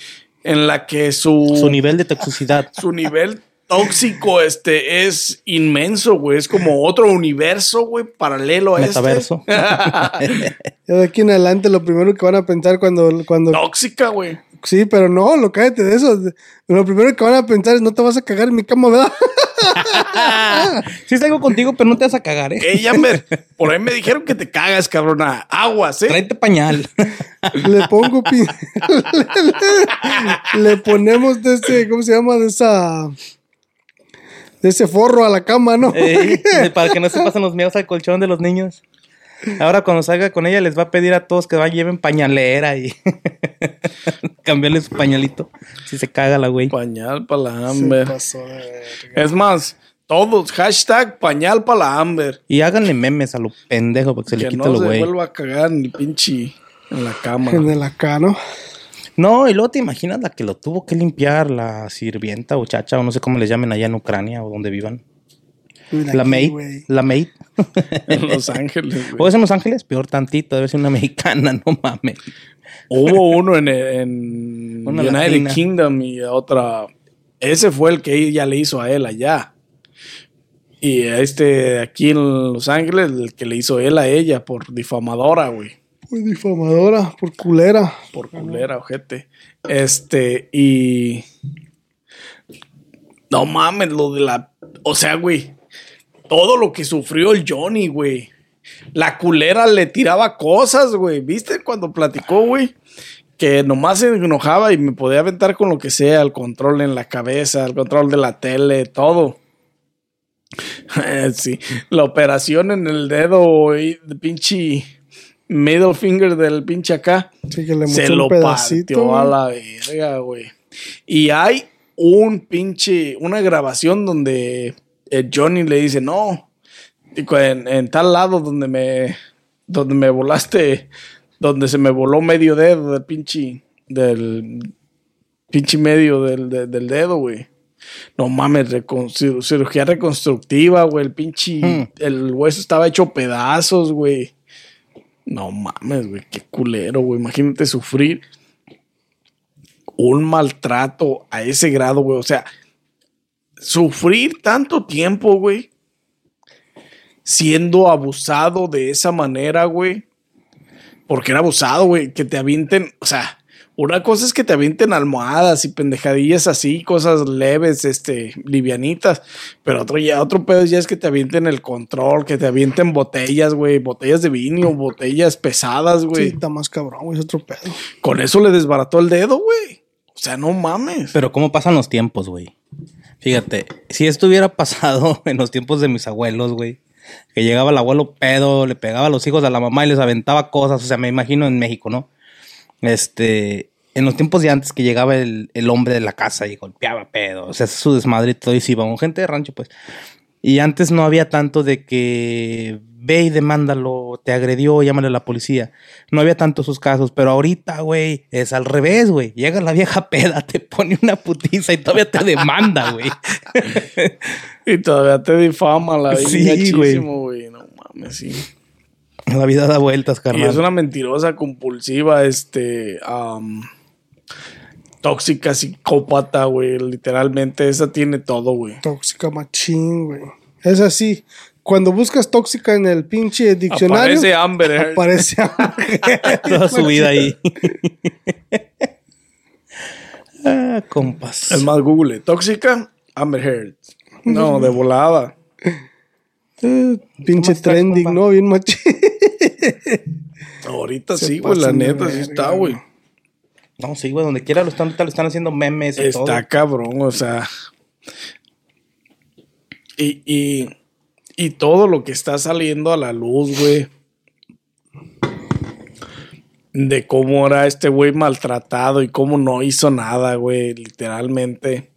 en la que su, Su nivel de toxicidad. <laughs> su nivel tóxico este, es inmenso, güey. Es como otro universo, güey, paralelo a Metaverso. <laughs> este. De aquí en adelante lo primero que van a pensar cuando... cuando Tóxica, güey. Sí, pero no, lo cállate de eso. Lo primero que van a pensar es no te vas a cagar en mi cama, ¿verdad? <laughs> sí salgo contigo, pero no te vas a cagar, ¿eh? Ey, Amber, por ahí me dijeron que te cagas, cabrona. Aguas, ¿eh? Tráete pañal. Le pongo pi- <laughs> le, le ponemos de ese, ¿cómo se llama? De esa de ese forro a la cama, ¿no? Ey, <laughs> para que no se pasen los miedos al colchón de los niños. Ahora cuando salga con ella les va a pedir a todos que vayan lleven pañalera y <laughs> cambiarle su pañalito si se caga la güey. Pañal para la Se Amber. pasó de verga. Es más, todos, hashtag pañal para la Amber. Y háganle memes a lo pendejo para que se le que quite no lo se güey. vuelva a cagar ni pinche en la cama. <laughs> En el acá, ¿no? No, y luego te imaginas la que lo tuvo que limpiar, la sirvienta o chacha, o no sé cómo les llamen allá en Ucrania o donde vivan. La aquí, maid. La maid. <laughs> En Los Ángeles, ¿O güey. es en Los Ángeles? Peor tantito. Debe ser una mexicana, <laughs> no mames. Hubo uno en, en Una United latina. Kingdom y otra. Ese fue el que ella le hizo a él allá. Y este aquí en Los Ángeles, el que le hizo él a ella por difamadora, güey. Pues difamadora, por culera. Por culera, ojete. Este, y. No mames, lo de la. O sea, güey. Todo lo que sufrió el Johnny, güey. La culera le tiraba cosas, güey. ¿Viste cuando platicó, güey? Que nomás se enojaba y me podía aventar con lo que sea, el control en la cabeza, el control de la tele, todo. <laughs> sí, la operación en el dedo, güey, de pinche middle finger del pinche acá Sí, que le se lo partió a la verga, güey. Y hay un pinche, una grabación donde eh, Johnny le dice, no, en, en tal lado donde me, donde me volaste, donde se me voló medio dedo del pinche, del pinche medio del, de- del dedo, güey. No mames, recon- cirugía reconstructiva, güey. El pinche, Hmm. el hueso estaba hecho pedazos, güey. No mames, güey, qué culero, güey. Imagínate sufrir un maltrato a ese grado, güey. O sea, sufrir tanto tiempo, güey, siendo abusado de esa manera, güey. Porque era abusado, güey. Que te avienten, o sea, una cosa es que te avienten almohadas y pendejadillas así, cosas leves, este, livianitas. Pero otro, ya, otro pedo ya es que te avienten el control, que te avienten botellas, güey, botellas de vino, botellas pesadas, Sí, güey. está más cabrón, güey, es otro pedo. Con eso le desbarató el dedo, güey. O sea, no mames. Pero cómo pasan los tiempos, güey. Fíjate, si esto hubiera <laughs> pasado en los tiempos de mis abuelos, güey. Que llegaba el abuelo pedo, le pegaba a los hijos a la mamá y les aventaba cosas. O sea, me imagino en México, ¿no? Este, en los tiempos de antes que llegaba el, el hombre de la casa y golpeaba pedo. O sea, su desmadre y todo y se iba con gente de rancho, pues. Y antes no había tanto de que ve y demándalo, te agredió, llámale a la policía. No había tanto esos casos, pero ahorita, güey, es al revés, güey. Llega la vieja <laughs> peda, te pone una putiza y todavía te demanda, güey. <laughs> Y todavía te difama la vida Sí, güey. No mames, sí. <laughs> La vida da vueltas, Y carnal. es una mentirosa compulsiva, este, tóxica, psicópata, güey. Literalmente, esa tiene todo, güey. Tóxica machín, güey. Es así. Cuando buscas tóxica en el pinche diccionario, Aparece Amber Heard. aparece Amber. <laughs> Toda su vida ahí. <laughs> ah, compas. Es más, Google. Tóxica, Amber Heard. No, de volada. Eh, pinche ¿Cómo estás, trending, compa? ¿no? Bien machín. <laughs> Ahorita Se sí, güey. La neta, sí está, güey. No, sí, güey, donde quiera lo están, ahorita lo están haciendo memes y todo. Está cabrón, o sea. Y, y, y todo lo que está saliendo a la luz, güey. De cómo era este güey maltratado y cómo no hizo nada, güey, literalmente.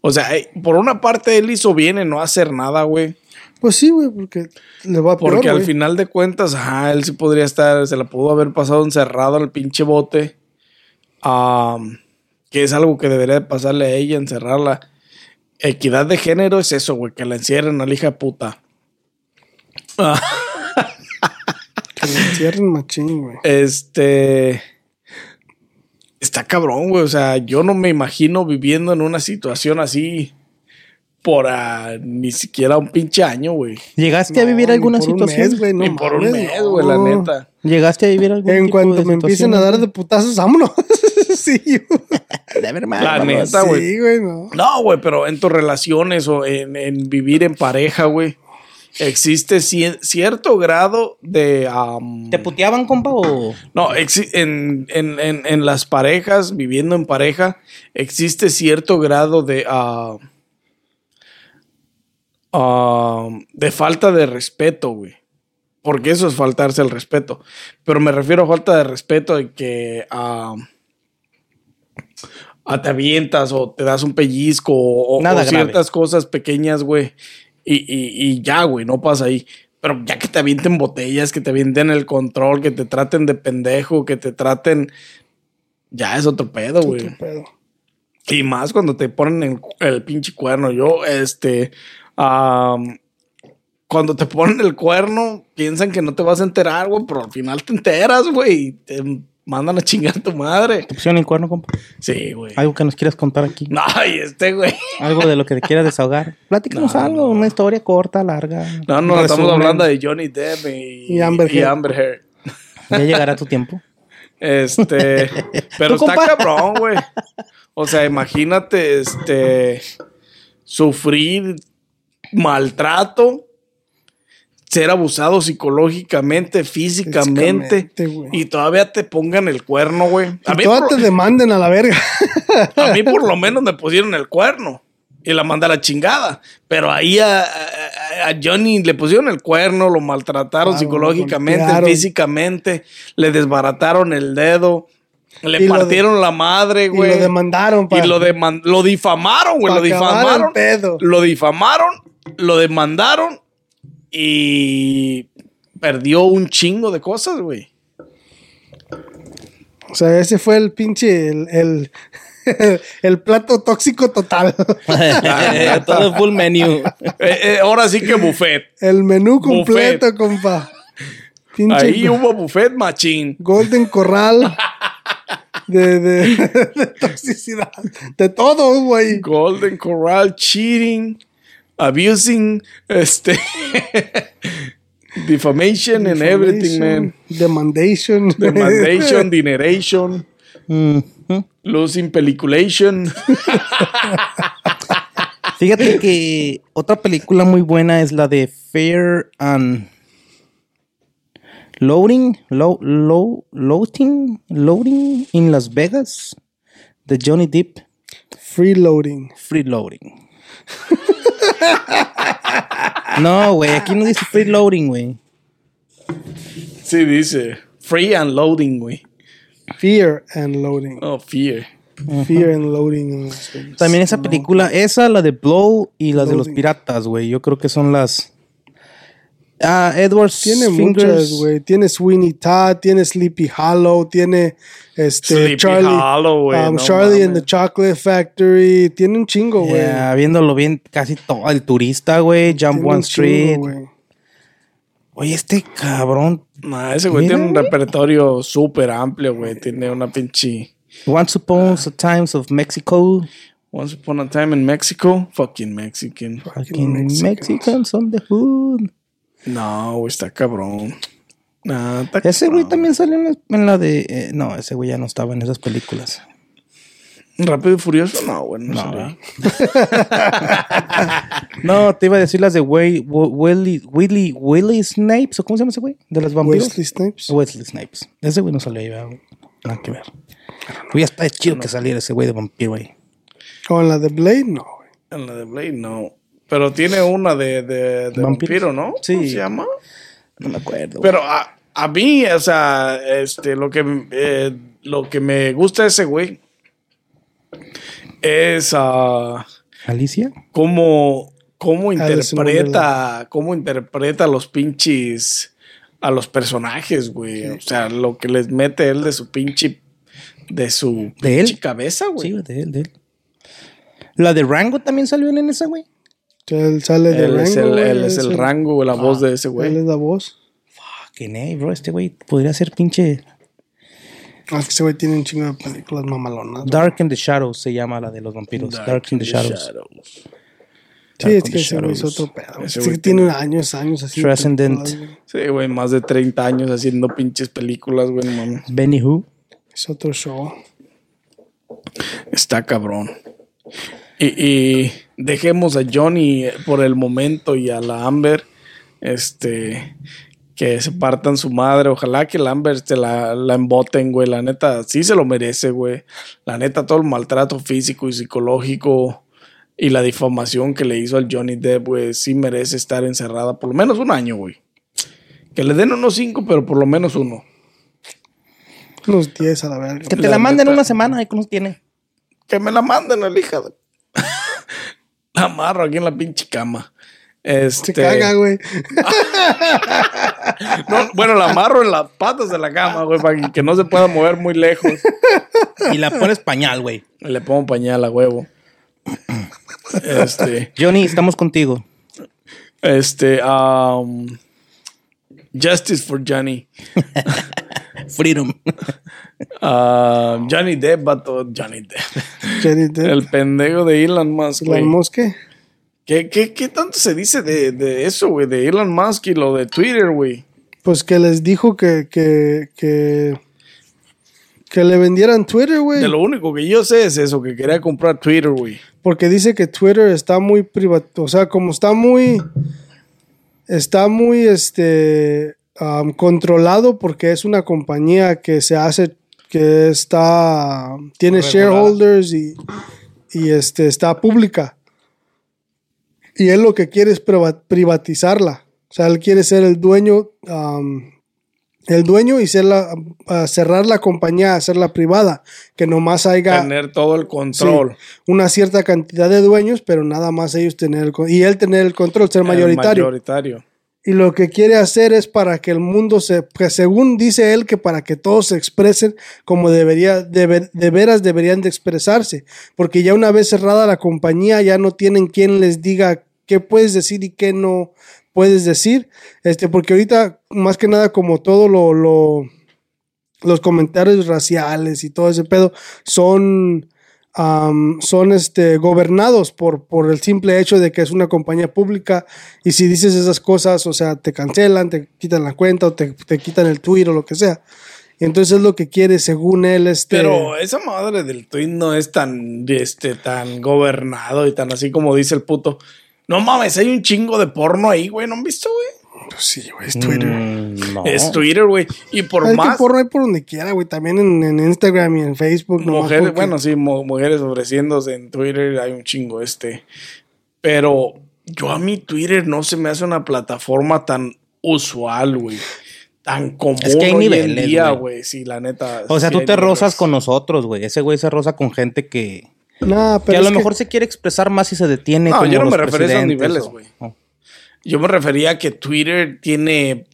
O sea, eh, por una parte él hizo bien en no hacer nada, güey. Pues sí, güey, porque le va peor, Porque al final de cuentas, ajá, él sí podría estar, se la pudo haber pasado encerrado en el pinche bote. Que es algo que debería de pasarle a ella, encerrarla. Equidad de género es eso, güey, que la encierren a la hija puta. Ah, <laughs> Que le encierren machín, güey. este. Está cabrón, güey. O sea, yo no me imagino viviendo en una situación así por ah, ni siquiera un pinche año, güey. ¿Llegaste a No, vivir ni alguna por un situación? mes, güey, no Ni por un mes, no. güey, la neta. ¿Llegaste a vivir algún En tipo cuanto de me empiecen situación a dar de putazos, vámonos. <laughs> sí, yo- De ver, La neta, güey. Sí, güey, no. No, güey, pero en tus relaciones o en, en vivir en pareja, güey, existe ci- cierto grado de... ¿Te puteaban, compa, o...? no, exi- en, en- en- en las parejas, viviendo en pareja, existe cierto grado de... ah, ah, de falta de respeto, güey. Porque eso es faltarse el respeto. Pero me refiero a falta de respeto de que... ah, ah, te avientas o te das un pellizco o, o Nada grave. ciertas cosas pequeñas, güey. Y, y- y ya, güey, no pasa ahí. Pero ya que te avienten botellas, que te avienten el control, que te traten de pendejo, que te traten. Ya es otro pedo, güey. Otro pedo. Y más cuando te ponen el, el pinche cuerno. Yo, este. Cuando te ponen el cuerno, piensan que no te vas a enterar, güey, pero al final te enteras, güey. y Te mandan a chingar a tu madre. ¿Te pusieron el cuerno, compa? Sí, güey. Algo que nos quieras contar aquí. Ay, <laughs> este, güey. Algo de lo que te quieras desahogar. Platícanos No, algo, una historia corta, larga. No, no, estamos hablando de Johnny Depp y, Y Amber y Heard. Amber Heard. Ya llegará tu tiempo. Este, <laughs> pero ¿Tú, está compa? cabrón, güey. O sea, imagínate, este, sufrir maltrato, ser abusado psicológicamente, físicamente, y todavía te pongan el cuerno, güey. A Y mí, todas por, te demanden a la verga. <laughs> a mí por lo menos me pusieron el cuerno. Y la mandé a la chingada. Pero ahí a, a- a Johnny le pusieron el cuerno, lo maltrataron Ah, psicológicamente, lo físicamente, le desbarataron el dedo, le Y lo de- partieron la madre, y güey. lo demandaron Y para, lo, deman- lo difamaron, güey. Lo difamaron. pedo. Lo difamaron, lo demandaron y perdió un chingo de cosas, güey. O sea, ese fue el pinche, el, el, <laughs> el plato tóxico total. <laughs> Todo full menu. Eh, eh, ahora sí que buffet. El menú Buffet. completo, compa. Pinche Ahí hubo buffet machín. Golden Corral de, de, de <laughs> toxicidad. De todo hubo ahí. Golden Corral, cheating, abusing, este, <laughs> defamation and everything, man. Demandation. <laughs> Demandation, dineration, Ujú. losing peliculation. <laughs> Fíjate que otra película muy buena es la de Fair and Loading, Loading, Loading in Las Vegas de Johnny Depp, Freeloading. Free Loading. No, güey, aquí no dice Free Loading, güey. Sí, dice. Free and loading, güey. Fear and loading. Oh, fear. Fear and loading. en Las Vegas. También esa película, esa, la de Blow y las de los piratas, güey. Yo creo que son las. Ah, Edward Tiene Fingers. muchas, güey. Tiene Sweeney Todd, tiene Sleepy Hollow, tiene este Sleepy Charlie, Hollow, güey, um, no Charlie and the Chocolate Factory. Tiene un chingo, güey. Yeah, viéndolo bien, casi todo. El turista, güey. Jump Tiene One chingo, Street. Oye, este cabrón. Nah, ese güey tiene un repertorio súper amplio, güey. Tiene una pinche. Once Upon a Times of Mexico. Once upon a time in Mexico. Fucking Mexican. Fucking Mexicans. Mexicans on the hood. No, güey, está cabrón. Nah, está Ese güey también salió en la, en la de. eh, no, ese güey ya no estaba en esas películas. Rápido y Furioso, no, güey. No, No, salió. <laughs> No, te iba a decir las de Way, Wi- Willy, Willy, Willy Snipes. ¿O cómo se llama ese güey? De los vampiros. Wesley Snipes. Wesley Snipes. Ese güey no salió ahí, ¿verdad, güey? Nada que ver. Hubiera estado chido que saliera ese güey de vampiro ahí. O en la de Blade, no, güey. En la de Blade, no. Pero tiene una de, de, de ¿Vampiros? vampiro, ¿no? Sí. ¿Cómo se llama? No me acuerdo. Pero a, a mí, o sea, este, lo que, eh, lo que me gusta de ese güey es ah, ¿Alicia? cómo, cómo in interpreta, cómo interpreta a los pinches, a los personajes, güey. O sea, lo que les mete él de su pinche, de su ¿De él? pinche cabeza, güey. Sí, de él, de él. La de Rango también salió en esa, güey. Él sale de Él es Rango, el, güey, él es el rango, la voz de ese Él güey. es la voz. Fucking hey, bro. Este güey podría ser pinche. Ah, es que ese güey tiene un chingo de películas mamalonas. Dark in the Shadows se llama la de los vampiros. Dark, in the, Shadows. Sí, Dark es que the ese güey es Shadows. otro pedo. Ese Es güey que tiene años, años así. de Transcendent. Sí, güey, más de 30 años haciendo pinches películas, güey, no mames. Benny Who. Es otro show. Está cabrón. Y, y dejemos a Johnny por el momento y a la Amber, este, que se partan su madre. Ojalá que la Amber se la, la emboten, güey. La neta, sí se lo merece, güey. La neta, todo el maltrato físico y psicológico y la difamación que le hizo al Johnny Depp, güey, sí merece estar encerrada por lo menos un año, güey. Que le den unos cinco, pero por lo menos uno. Unos 10 a la verga. Que te La la, manden neta. una semana, ahí cómo tiene. Que me la manden, el hija de... la <laughs> amarro aquí en la pinche cama. Este, Se caga, güey. <laughs> no, bueno, la amarro en las patas de la cama, güey, para que- que no se pueda mover muy lejos. Y la pones pañal, güey. Le pongo pañal a huevo. Este, Johnny, estamos contigo. Este, um, Justice for Johnny. <laughs> Freedom. <laughs> Ah, Johnny Depp, vato. Johnny Depp. Johnny Depp. El pendejo de Elon Musk. Elon Musk, ¿qué? ¿Qué, qué, qué tanto se dice de, de eso, güey? De Elon Musk y lo de Twitter, güey. Pues que les dijo que, que, que, que le vendieran Twitter, güey. De lo único que yo sé es eso, que quería comprar Twitter, güey. Porque dice que Twitter está muy privado, o sea, como está muy, está muy, este, am, controlado porque es una compañía que se hace, que está, tiene Regulada. shareholders y, y este, está pública. Y él lo que quiere es priva- privatizarla. O sea, él quiere ser el dueño, am, el dueño y ser la, a cerrar la compañía, hacerla privada, que nomás haya Tener todo el control. una cierta cantidad de dueños, pero nada más ellos tener el y él tener el control, ser El mayoritario. Y lo que quiere hacer es para que el mundo se, que según dice él, que para que todos se expresen como debería, de, de veras deberían de expresarse, porque ya una vez cerrada la compañía ya no tienen quien les diga qué puedes decir y qué no puedes decir, este, porque ahorita más que nada como todo lo, lo los comentarios raciales y todo ese pedo son am, son este gobernados por, por el simple hecho de que es una compañía pública y si dices esas cosas, o sea, te cancelan, te quitan la cuenta o te, te quitan el tweet o lo que sea. Entonces es lo que quiere, según él, este... Pero esa madre del tweet no es tan, este, tan gobernado y tan así como dice el puto. No mames, hay un chingo de porno ahí, güey. ¿No han visto, güey? Pues sí, güey, es Twitter. Mm, no. Es Twitter, güey. Y por Es que más porno hay por donde quiera, güey. También en, en Instagram y en Facebook. mujeres, porque- bueno, sí, mu- mujeres ofreciéndose en Twitter, hay un chingo este. Pero yo a mi Twitter no se me hace una plataforma tan usual, güey. Tan común Es que hay hoy niveles, en día, güey. Sí, la neta. O sea, sí tú te niveles. rozas con nosotros, güey. Ese güey se roza con gente que, Nah, que pero a es lo que- mejor se quiere expresar más y se detiene. No, como yo no los me refería a esos niveles, güey. o- Yo me refería a que Twitter tiene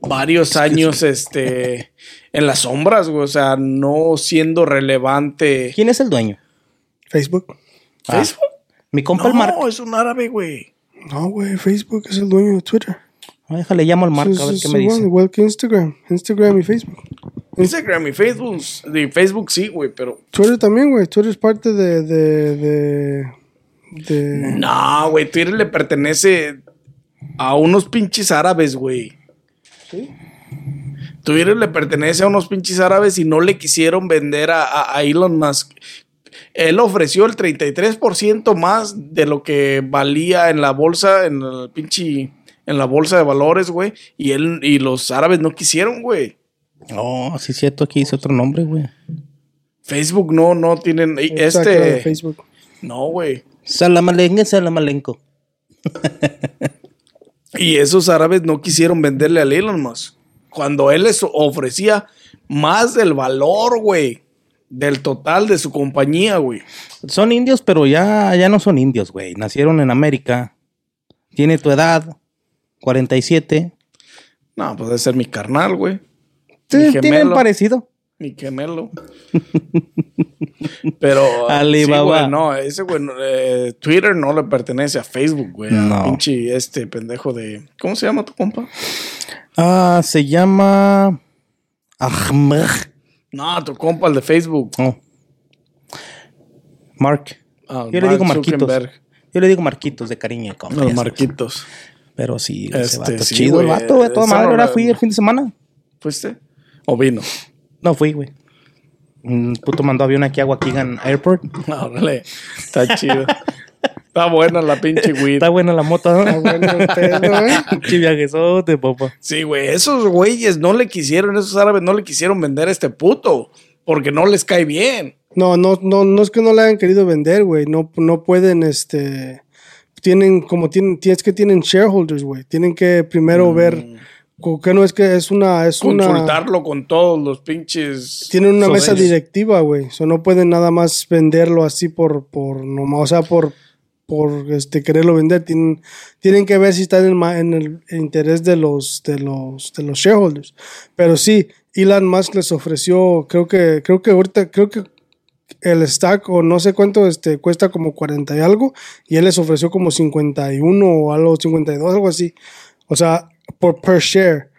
varios años este, en las sombras, güey. O sea, no siendo relevante. ¿Quién es el dueño? Facebook. Ah, ¿Facebook? Mi compa el Marco. No, es un árabe, güey. No, güey, Facebook es el dueño de Twitter. Ah, Déjale, llamo al Marco Sí, a ver sí, qué sí, me dice. igual que Instagram. Instagram y Facebook. Instagram y Facebook. De Facebook sí, güey, pero. Twitter también, güey. Twitter es parte de. de, de, de- No, güey, Twitter le pertenece a unos pinches árabes, güey. Twitter le pertenece a unos pinches árabes y no le quisieron vender a, a- a Elon Musk. Él ofreció el 33% más de lo que valía en la bolsa, en el pinche, en la bolsa de valores, güey. Y él y los árabes no quisieron, güey. Oh, sí, cierto, aquí dice otro nombre, güey. Facebook no, no tienen. Exacto, Este. Facebook. No, güey. Salamalengue, salamalenco. <laughs> Y esos árabes no quisieron venderle a Elon Musk. Cuando él les ofrecía más del valor, güey. Del total de su compañía, güey. Son indios, pero ya, ya no son indios, güey. Nacieron en América. Tiene tu edad, 47. No, pues debe ser mi carnal, güey. Tienen parecido. Mi <laughs> gemelo. Pero. Alibaba. <laughs> sí, güey, no, ese güey. eh, Twitter no le pertenece a Facebook, güey. No. A pinche este pendejo de. ¿Cómo se llama tu compa? Ah, se llama. Ahmed. No, tu compa, el de Facebook. Oh. Mark. Ah, Yo le digo Marquitos. Zuckerberg. Yo le digo Marquitos de cariño. y confianza. Los Marquitos. Pero sí, ese Este, vato sí, chido el güey, vato, güey. Toda madre. Ahora fui el fin de semana. ¿Fuiste? ¿O vino? No fui, güey. Un puto mandó avión aquí a Waukegan Airport. <laughs> Órale, está chido. Está buena la pinche weed. Está buena la moto, ¿no? Está bueno el pedo, ¿eh? <laughs> Pinche viajezote, papá. Sí, güey, esos güeyes no le quisieron, esos árabes no le quisieron vender a este puto, porque no les cae bien. No, no, no, no es que no le hayan querido vender, güey. No, no pueden, este. Tienen, como tienen, es que tienen shareholders, güey. Tienen que primero Mm. ver. Que no es que es una. Es una Consultarlo con todos los pinches. tienen una mesa directiva, güey. O sea, no pueden nada más venderlo así por, por, nomás, o sea, por, por, este, quererlo vender. Tienen, tienen que ver si está en el, en el interés de los, de los, de los shareholders. Pero sí, Elon Musk les ofreció, creo que, creo que ahorita, creo que el stack o no sé cuánto este, cuesta como 40 y algo y él les ofreció como 51 o algo, 52, algo así. O sea, por per share,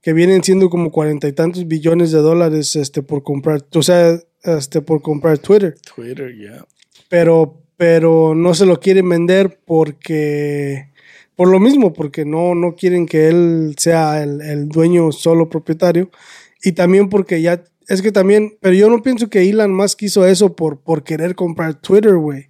que vienen siendo como cuarenta y tantos billones de dólares este, por comprar, o sea, este, por comprar Twitter. Twitter, ya. Pero, pero no se lo quieren vender porque, por lo mismo, porque no, no quieren que él sea el, el dueño solo propietario. Y también porque ya, es que también, pero yo no pienso que Elon Musk hizo eso por, por querer comprar Twitter, güey.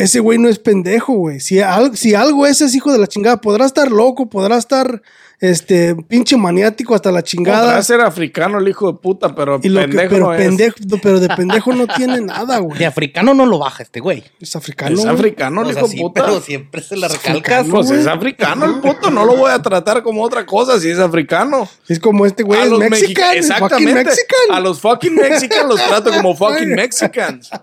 Ese güey no es pendejo, güey. Si, al- si algo es, es hijo de la chingada. Podrá estar loco, podrá estar este pinche maniático hasta la chingada. Podrá ser africano el hijo de puta, pero Y lo que- pendejo pero, no es. pendejo, pero de pendejo no tiene nada, güey. De africano no lo baja este güey. Es africano. Es africano el O sea, hijo de sí, puta. pero siempre se la recalcas. africano, Pues es africano el puto, no lo voy a tratar como otra cosa si es africano. Es como este güey a es mexicano. mexicanos, Fucking exactamente. mexican. A los fucking mexicanos los trato como fucking mexicans. <laughs>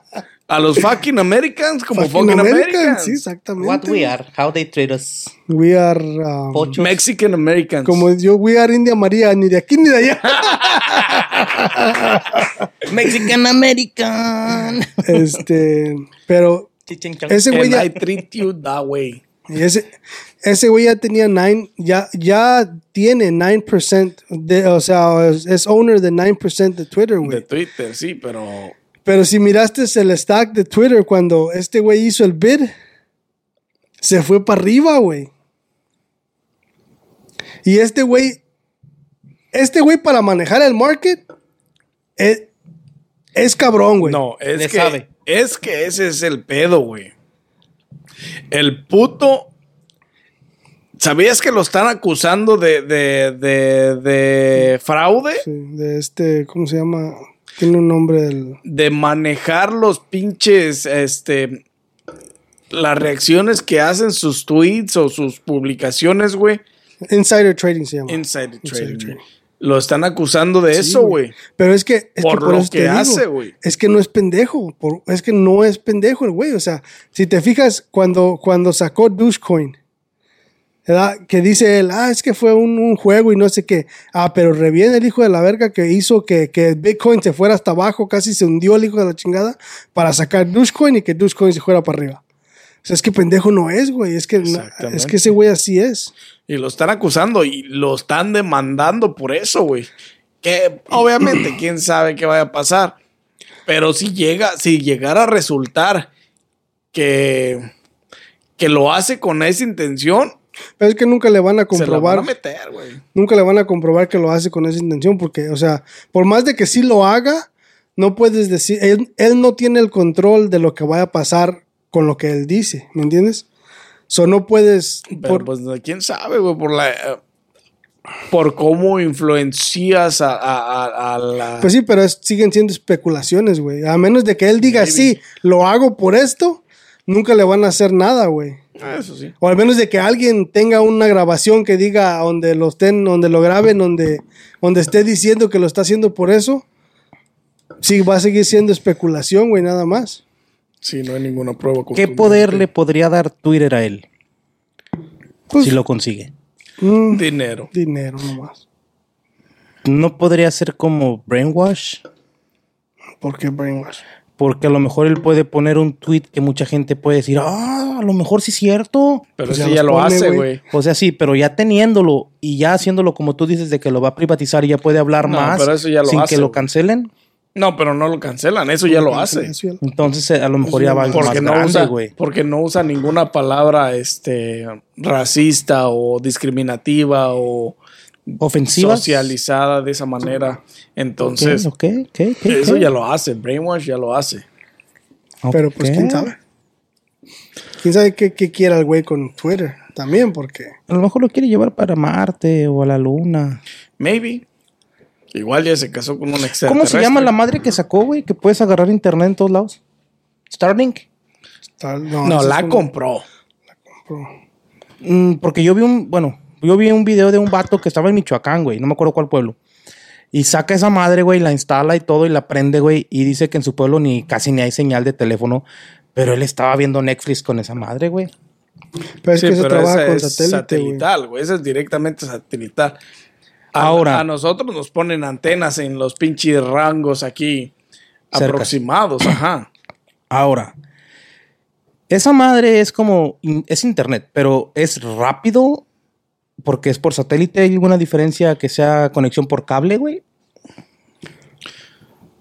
A los <laughs> fucking americans como fucking, Fucking American, americans. Sí, exactamente. What we are, how they treat us. We are. um. Mexican americans. como yo, we are India María, ni de aquí ni de allá. <laughs> Mexican American. este, pero ese güey ya, I treat you that way. <laughs> y ese, ese güey ya tenía 9, ya, ya tiene 9%, de, o sea, es, es owner de 9% de Twitter, De güey. Twitter, sí, pero Pero si miraste el stack de Twitter cuando este güey hizo el bid, se fue para arriba, güey. Y este güey, este güey para manejar el market, es, es cabrón, güey. no, es Le que sabe. es que ese es el pedo, güey. El puto ¿Sabías que lo están acusando de, de, de, de fraude? Sí, de este, ¿cómo se llama? Tiene un nombre del... de manejar los pinches, este, las reacciones que hacen sus tweets o sus publicaciones, güey. Insider Trading se llama. Insider trading. trading. Lo están acusando de Sí, eso, güey. Pero es que... Es Por que por lo que hace, güey. Es que no es pendejo. por- es que no es pendejo el güey. O sea, si te fijas, cuando, cuando sacó Dogecoin, ¿verdad? Que dice él, ah, es que fue un, un juego y no sé qué. Ah, pero reviene el hijo de la verga que hizo que, que Bitcoin se fuera hasta abajo, casi se hundió el hijo de la chingada, para sacar Dogecoin y que Dogecoin se fuera para arriba. O sea, es que pendejo no es, güey. Es que, es que ese güey así es. Y lo están acusando y lo están demandando por eso, güey. Que obviamente, <clears throat> quién sabe qué vaya a pasar. Pero si llega, si llegara a resultar que, que lo hace con esa intención, Pero es que nunca le van a se la van comprobar. a meter, güey. nunca le van a comprobar que lo hace con esa intención, porque, o sea, por más de que sí lo haga, no puedes decir, él, él no tiene el control de lo que vaya a pasar con lo que él dice, ¿me entiendes? So no puedes, Pero por- pues quién sabe, güey, por la... eh, por cómo influencias a, a- a- a la... pues sí, pero es- siguen siendo especulaciones, güey. A menos de que él diga, Maybe. sí, lo hago por esto, nunca le van a hacer nada, güey. Ah, Eso sí. O al menos de que alguien tenga una grabación que diga donde lo estén, donde lo graben, donde, donde esté diciendo que lo está haciendo por eso. Sí, va a seguir siendo especulación, güey, nada más. Sí, no hay ninguna prueba. ¿Qué poder le podría dar Twitter a él Pues, si lo consigue? mm, Dinero. dinero nomás. No podría ser como brainwash, ¿Por qué brainwash? Porque a lo mejor él puede poner un tweet que mucha gente puede decir, ah, a lo mejor sí es cierto. Pero Pues eso ya lo pone, hace, güey. O sea, sí, pero ya teniéndolo y ya haciéndolo como tú dices de que lo va a privatizar y ya puede hablar No, más pero eso ya lo sin hace, que lo cancelen. No, pero no lo cancelan, eso ya lo hace. Entonces eh, a lo mejor ya va Porque más no, grande, usa, güey. porque no usa ninguna palabra este, racista o discriminativa o Ofensivas. socializada de esa manera. Entonces, eso ya lo hace. Brainwash ya lo hace. Pero pues quién sabe. Quién sabe qué, qué quiera el güey con Twitter también, porque A lo mejor lo quiere llevar para Marte o a la Luna. Maybe. Igual ya se casó con un extraterrestre. ¿Cómo se llama la madre que sacó, güey? Que puedes agarrar internet en todos lados. Starlink. no, la es un- compró. Mm, porque yo vi un, bueno, yo vi un video de un vato que estaba en Michoacán, güey, no me acuerdo cuál pueblo. Y saca esa madre, güey, la instala y todo y la prende, güey, y dice que en su pueblo ni casi ni hay señal de teléfono, pero él estaba viendo Netflix con esa madre, güey. Pero es Sí, que se trabaja esa con es satélite, satelital, güey. Esa es directamente satelital. A, Ahora. A nosotros nos ponen antenas en los pinches rangos aquí Cerca. Aproximados, ajá. Ahora, esa madre es como, es internet, pero es rápido porque es por satélite. ¿Hay alguna diferencia que sea conexión por cable, güey?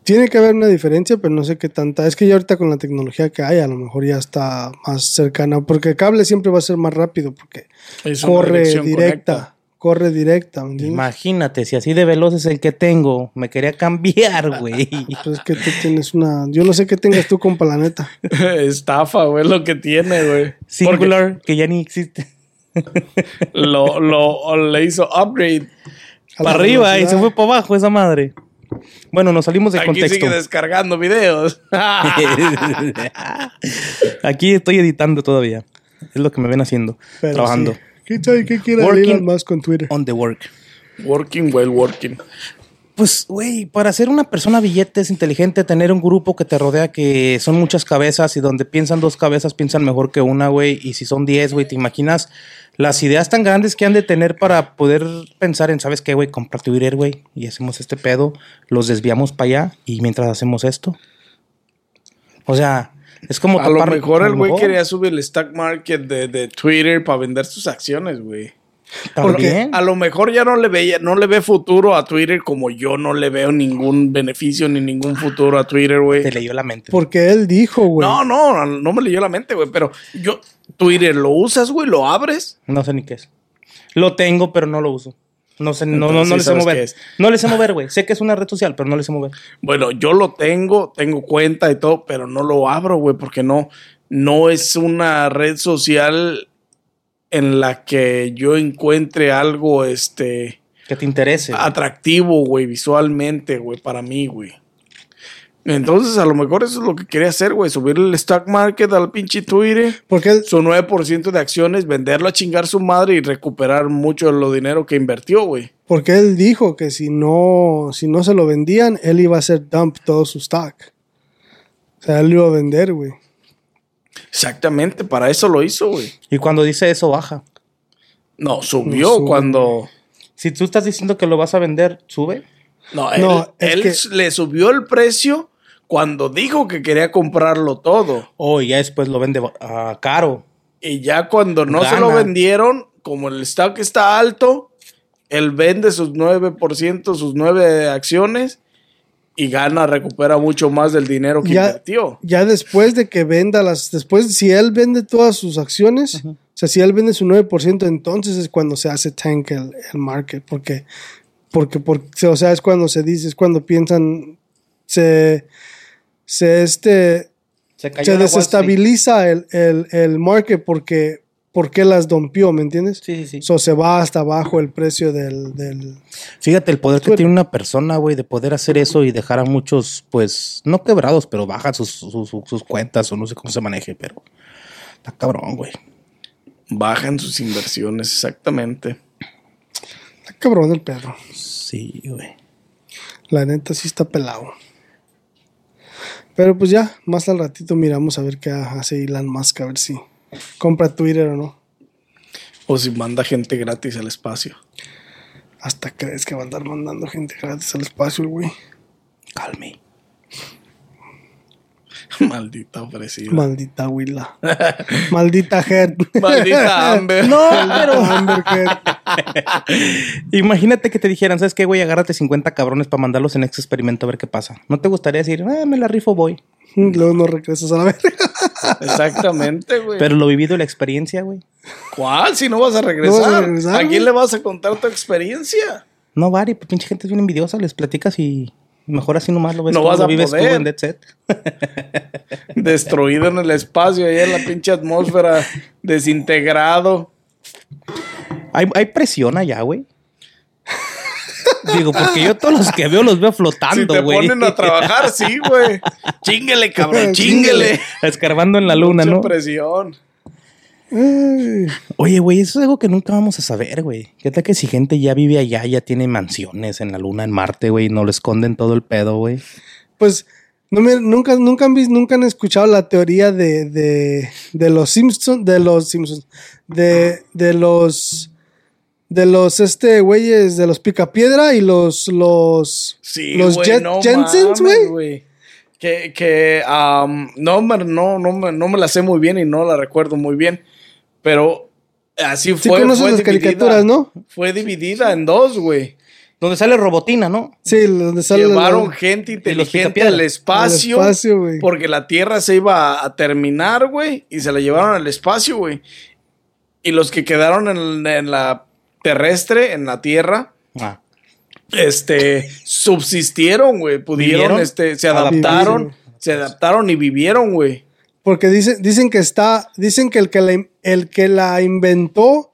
Tiene que haber una diferencia, pero no sé qué tanta. Es que ya ahorita con la tecnología que hay, a lo mejor ya está más cercana. Porque el cable siempre va a ser más rápido, porque Es corre directa. conecta. Corre directa. Imagínate, si así de veloz es el que tengo, me quería cambiar, <laughs> güey. Pues es que tú tienes una. Yo no sé qué tengas tú con planeta. <laughs> Estafa, güey, lo que tiene, güey. Singular, que ya ni existe. Lo, lo, le hizo upgrade. Para arriba y se fue para abajo esa madre. Bueno, nos salimos de Aquí contexto. sigue descargando videos. <laughs> Aquí estoy editando todavía. Es lo que me ven haciendo. Pero trabajando. sí. ¿Qué qué quiere Musk con Twitter? On the work. working well working. Pues, güey, para ser una persona billete es inteligente tener un grupo que te rodea que son muchas cabezas y donde piensan dos cabezas piensan mejor que una, güey. Y si son diez, güey, ¿te imaginas las ideas tan grandes que han de tener para poder pensar en, ¿sabes qué, güey? Comprar Twitter, güey, y hacemos este pedo, los desviamos para allá y mientras hacemos esto. O sea, es como A lo topar- mejor a el lo güey mejor. quería subir el stock market de, de Twitter para vender sus acciones, güey. También. A lo mejor ya no le veía, no le ve futuro a Twitter como yo no le veo ningún beneficio ni ningún futuro a Twitter, güey. Te leyó la mente. Porque él dijo, güey. No, no, no me leyó la mente, güey. Pero yo, Twitter, ¿lo usas, güey? ¿Lo abres? No sé ni qué es. Lo tengo, pero no lo uso. No sé, no, no, Entonces, no sí le sé mover. No le sé mover, güey. Sé que es una red social, pero no le sé mover. Bueno, yo lo tengo, tengo cuenta y todo, pero no lo abro, güey, porque no, no es una red social en la que yo encuentre algo, este, Que te interese. atractivo, güey, visualmente, güey, para mí, güey. Entonces, a lo mejor eso es lo que quería hacer, güey, subir el stock market al pinche Twitter, Porque su 9% de acciones, venderlo a chingar su madre y recuperar mucho de lo dinero que invirtió, güey. porque él dijo que si no, si no se lo vendían, él iba a hacer dump todo su stock. O sea, él lo iba a vender, güey. Exactamente, para eso lo hizo, güey. Y cuando dice eso, baja. No, subió No cuando... Si tú estás diciendo que lo vas a vender, sube. No, él, No, él que- le subió el precio cuando dijo que quería comprarlo todo. O ya después lo vende ah, caro. Y ya cuando no se lo vendieron, como el stock está alto, él vende sus 9%, sus 9 acciones y gana, recupera mucho más del dinero que Ya, invirtió. ya después de que venda las, después, si él vende todas sus acciones, o sea, si él vende su 9%, entonces es cuando se hace tank el, el market, porque, porque, porque, o sea, es cuando se dice, es cuando piensan, se, se, este, Se desestabiliza el, el, el market porque, porque las dompió, ¿me entiendes? Sí, sí, sí. So, se va hasta abajo el precio del, del Fíjate el poder que tiene una persona, güey, de poder hacer eso y dejar a muchos, pues, no quebrados, pero bajan sus, sus, sus cuentas o no sé cómo se maneje, pero está cabrón, güey. Bajan sus inversiones, exactamente. Está cabrón el perro. Sí, güey. La neta sí está pelado. Pero pues ya, más al ratito miramos a ver qué hace Elon Musk, a ver si compra Twitter o no. O si manda gente gratis al espacio. Hasta crees que va a andar mandando gente gratis al espacio, güey. Calme. <laughs> Maldita ofrecida. Maldita Willa. Maldita Head. <laughs> Maldita Amber. No, <laughs> pero Amber Heard. Imagínate que te dijeran, ¿sabes qué, güey? Agárrate 50 cabrones para mandarlos en este experimento a ver qué pasa. ¿No te gustaría decir, ah, me la rifo, voy? Luego no regresas a la verga. Exactamente, güey. Pero lo vivido y la experiencia, güey. ¿Cuál? Si no vas a regresar. No vas a regresar, ¿A quién güey. le vas a contar tu experiencia? No, Bari, pues pinche gente es bien envidiosa, les platicas y mejor así nomás lo ves. No vas a vives tú poder. en Dead Set. <laughs> Destruido en el espacio, ahí en la pinche atmósfera, desintegrado. ¿Hay, hay presión allá, güey. Digo, porque yo todos los que veo los veo Si flotando, te güey. ponen a trabajar, sí, güey. <laughs> Chinguele, cabrón, chinguele. Escarbando en la luna, Mucha ¿no? presión. <laughs> Oye, güey, eso es algo que nunca vamos a saber, güey. ¿Qué tal que si gente ya vive allá, ya tiene mansiones en la luna, en Marte, güey, y no lo esconden todo el pedo, güey? Pues no me- nunca, nunca han visto, nunca han escuchado la teoría de, de, de los Simpsons, de los Simpsons, de, de los de los este güeyes de los Picapiedra y los los Sí, los güey, Jet- no mames, güey. Que, que am, no, me- no, no, me- no me la sé muy bien y no la recuerdo muy bien. Pero así Sí fue. conoces fue las dividida. caricaturas, ¿no? Fue dividida en dos, güey. Donde sale Robotina, ¿no? Sí, donde sale la- Llevaron gente inteligente al espacio. Al espacio, güey. porque la Tierra se iba a terminar, güey. Y se la llevaron al espacio, güey. Y los que quedaron en, en la terrestre, en la Tierra, Ah. este, subsistieron, güey. Pudieron, ¿Vivieron? este, se adaptaron. vivieron. Se adaptaron y vivieron, güey. Porque dicen, dicen que está, dicen que el que la, el que la inventó,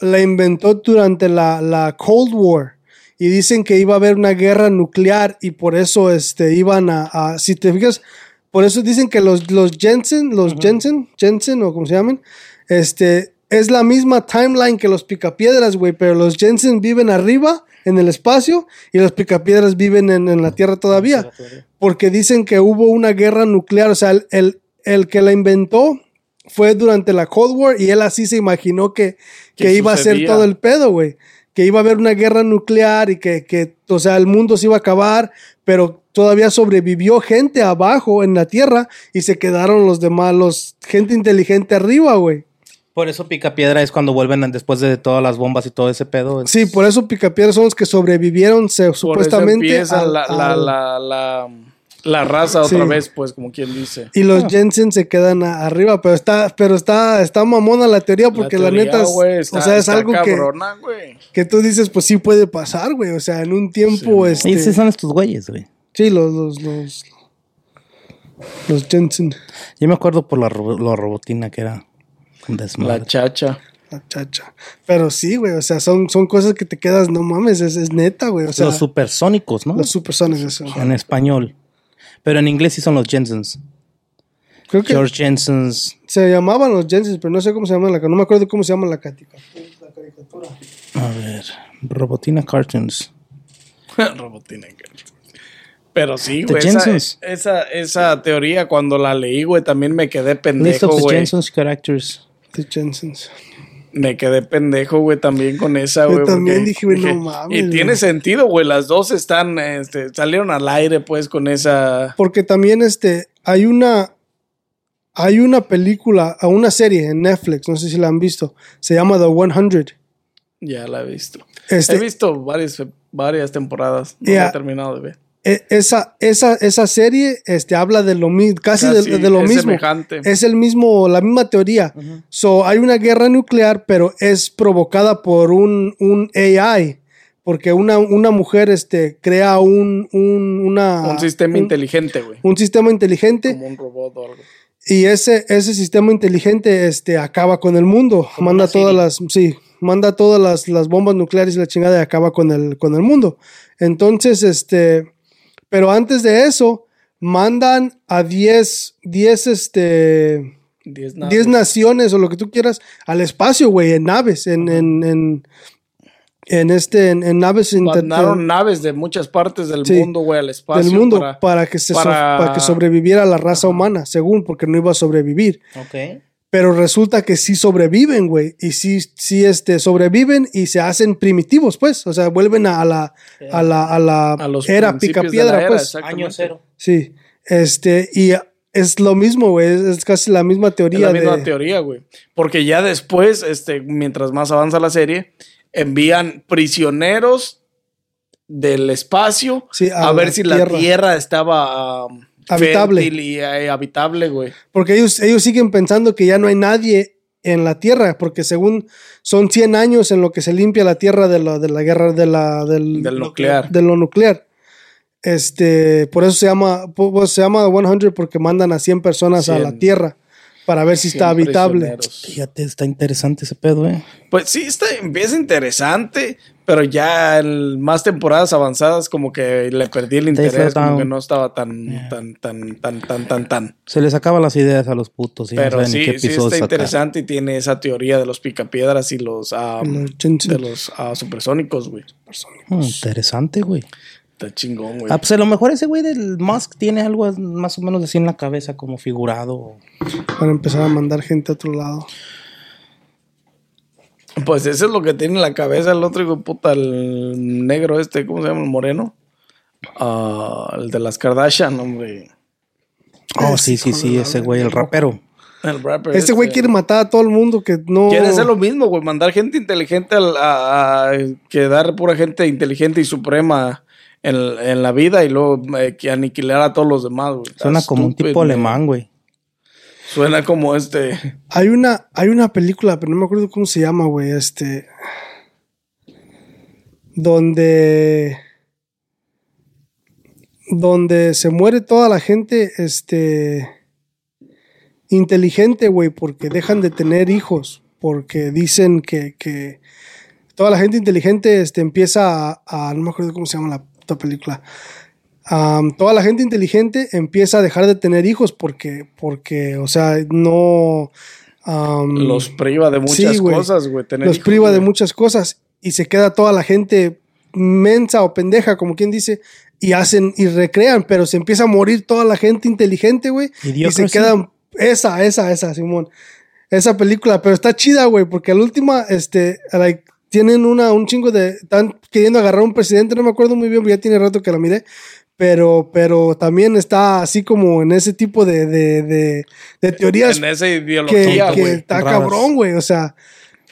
la inventó durante la, la Cold War. Y dicen que iba a haber una guerra nuclear y por eso este, iban a, a- si te fijas, por eso dicen que los, los Jensen, los Jensen, Jensen o como se llaman, este, es la misma timeline que los picapiedras, güey, pero los Jensen viven arriba en el espacio y los picapiedras viven en, en la Tierra todavía. Porque dicen que hubo una guerra nuclear, o sea, el, el, el que la inventó fue durante la Cold War y él así se imaginó que, que iba a ser todo el pedo, güey. Que iba a haber una guerra nuclear y que, que, o sea, el mundo se iba a acabar, pero todavía sobrevivió gente abajo en la Tierra y se quedaron los demás, los gente inteligente arriba, güey. Por eso Picapiedra es cuando vuelven después de todas las bombas y todo ese pedo. es- Sí, por eso Picapiedra son los que sobrevivieron se, Por eso supuestamente. empieza al- la, la, al- la, la, la raza otra Sí. vez, pues, como quien dice. Y los <laughs> Jensen se quedan a- arriba, pero está, pero está, está mamona la teoría porque la, teoría, neta, es- güey, está- o sea, es algo que, que tú dices, pues sí puede pasar, güey. O sea, en un tiempo, Sí, este, esos son estos güeyes, güey. sí, los, los, los, los Jensen, Yo me acuerdo por la, ro- la robotina que era un desmadre. La chacha. la chacha. Pero sí, güey, o sea, son, son cosas que te quedas, no mames, es, es neta, güey. O sea, los supersónicos, ¿no? los supersonics, eso. En español. Pero en inglés sí son los Jensens. Creo que George Jensens. se llamaban los Jensen, pero no sé cómo se llaman la, no me acuerdo cómo se llama la caricatura. A ver. Robotina Cartoons. <laughs> Robotina. Pero sí, The güey. Esa, Jensens. esa, esa teoría, cuando la leí, güey, también me quedé List pendejo, of the güey. Jensens characters. The Jensens. Me quedé pendejo, güey, también con esa, Yo güey. también porque dije, güey, no mames, Y güey. tiene sentido, güey. Las dos están, este, salieron al aire, pues, con esa. Porque también este hay una hay una película, una serie en Netflix, no sé si la han visto, se llama The 100. Ya la he visto. Este- He visto varias, varias temporadas. No Yeah. he terminado de ver. E- esa, esa, esa serie este, habla de lo mismo, casi, Casi de, de lo es mismo. semejante. Es el mismo, la misma teoría. So, hay una guerra nuclear, pero es provocada por un, un AI. Porque una, una mujer este, crea un, un, una, un sistema un- inteligente, güey. un sistema inteligente Como un robot o algo. Y ese, ese sistema inteligente este, acaba con el mundo. manda todas las. Sí, manda todas las, las bombas nucleares y la chingada y acaba con el, con el mundo. Entonces, este. Pero antes de eso, mandan a 10, 10, este. Diez 10 naves. naciones o lo que tú quieras al espacio, güey, en naves, en, en, en, en este, en, en naves Mandaron naves de muchas partes del Sí, mundo, güey, al espacio. del mundo para- para, que se so- para- para que sobreviviera la raza humana, según, porque no iba a sobrevivir. Ok. Pero resulta que sí sobreviven, güey. Y sí, sí este, sobreviven y se hacen primitivos, pues. O sea, vuelven a la, a la, a la A los era la era, pues. Año cero. Sí. Este, y es lo mismo, güey. Es, es casi la misma Es teoría. la misma de, teoría, güey. Porque ya después, este, mientras más avanza la serie, envían prisioneros del espacio Sí, a, a ver la si la Tierra. tierra estaba um, Habitable. y eh, habitable, güey. Porque ellos, ellos siguen pensando que ya no hay nadie en la Tierra, porque según son 100 años en lo que se limpia la Tierra de, lo, de la guerra de la, del, Del nuclear. de lo nuclear. Este, por eso se llama, se llama 100 porque mandan a 100 personas a la 100. Tierra para ver si está 100 habitable. Fíjate, está interesante ese pedo, eh. Pues sí, está, empieza interesante, pero ya en más temporadas avanzadas como que le perdí el interés, como que no estaba tan, tan, tan, tan, tan, tan, tan. Se les acaban las ideas a los putos. Y no Pero ni sí, qué sí está interesante y tiene esa teoría de los picapiedras y los, ah, Jensen. de los ah, supersónicos, güey. Mm, interesante, güey. Está chingón, güey. Ah, pues a lo mejor ese güey del Musk tiene algo más o menos así en la cabeza, como figurado. Para empezar a mandar gente a otro lado. Pues eso es lo que tiene en la cabeza el otro hijo de puta, el negro este, ¿cómo se llama? El moreno. Ah, el de las Kardashian, hombre. Oh, sí, sí, sí, ese güey, el rapero. El rapper Este güey este. quiere matar a todo el mundo que no. Quiere hacer lo mismo, güey. Mandar gente inteligente a quedar pura gente inteligente y suprema en, en la vida y luego eh, que aniquilar a todos los demás, güey. Suena como un tipo alemán, güey. Suena como este. Hay una, hay una película, pero no me acuerdo cómo se llama, güey. Este. Donde. Donde se muere toda la gente, este. Inteligente, güey, porque dejan de tener hijos. Porque dicen que. que toda la gente inteligente este, empieza a, a- No me acuerdo cómo se llama la puta película. Toda la gente inteligente empieza a dejar de tener hijos porque, porque, o sea, no. Los priva de muchas Sí, cosas, güey. los hijos, priva de muchas cosas y se queda toda la gente mensa o pendeja, como quien dice, y hacen y recrean, pero se empieza a morir toda la gente inteligente, güey, y se quedan esa, esa, esa, Simón. Esa película, pero está chida, güey, porque la última, este, like, tienen una, un chingo de, están queriendo agarrar a un presidente, no me acuerdo muy bien, porque ya tiene rato que la miré, pero, pero también está así como en ese tipo de, de, de, de teorías En esa que, ideología, que güey. está raras. cabrón, güey. O sea,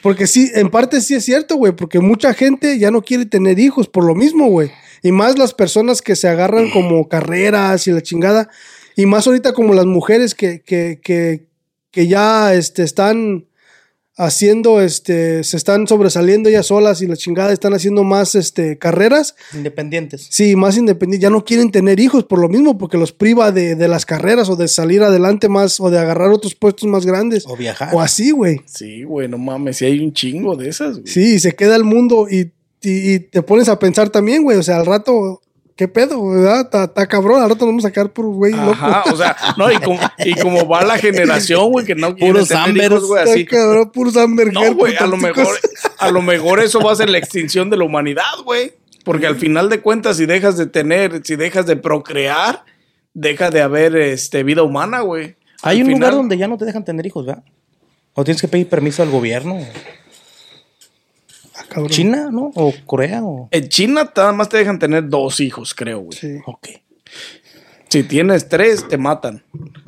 porque sí, en parte sí es cierto, güey, porque mucha gente ya no quiere tener hijos por lo mismo, güey. Y más las personas que se agarran como carreras y la chingada. Y más ahorita como las mujeres que, que, que, que ya este, están haciendo, este, se están sobresaliendo ellas solas y la chingada están haciendo más este, carreras. Independientes. Sí, más independientes. Ya no quieren tener hijos por lo mismo, porque los priva de, de las carreras o de salir adelante más o de agarrar otros puestos más grandes. O viajar. O así, güey. Sí, güey, no mames. Sí hay un chingo de esas, güey. Sí, y se queda el mundo y, y- y te pones a pensar también, güey. O sea, al rato, ¿qué pedo? ¿Verdad? Está cabrón. Rato nos vamos a sacar por güey loco. Ajá, o sea, no, y como, y como va la generación, güey, que no quiere Puros tener güey, así. cabrón, puros. No, güey, a lo mejor, a lo mejor eso va a ser la extinción de la humanidad, güey. Porque al final de cuentas, si dejas de tener, si dejas de procrear, deja de haber este, vida humana, güey. Hay Al un lugar donde ya no te dejan tener hijos, ¿verdad? O tienes que pedir permiso al gobierno. Ah, cabrón. China, ¿no? O Corea, o... En China nada más te dejan tener dos hijos, creo, güey. Sí. Ok. Si tienes tres, te matan.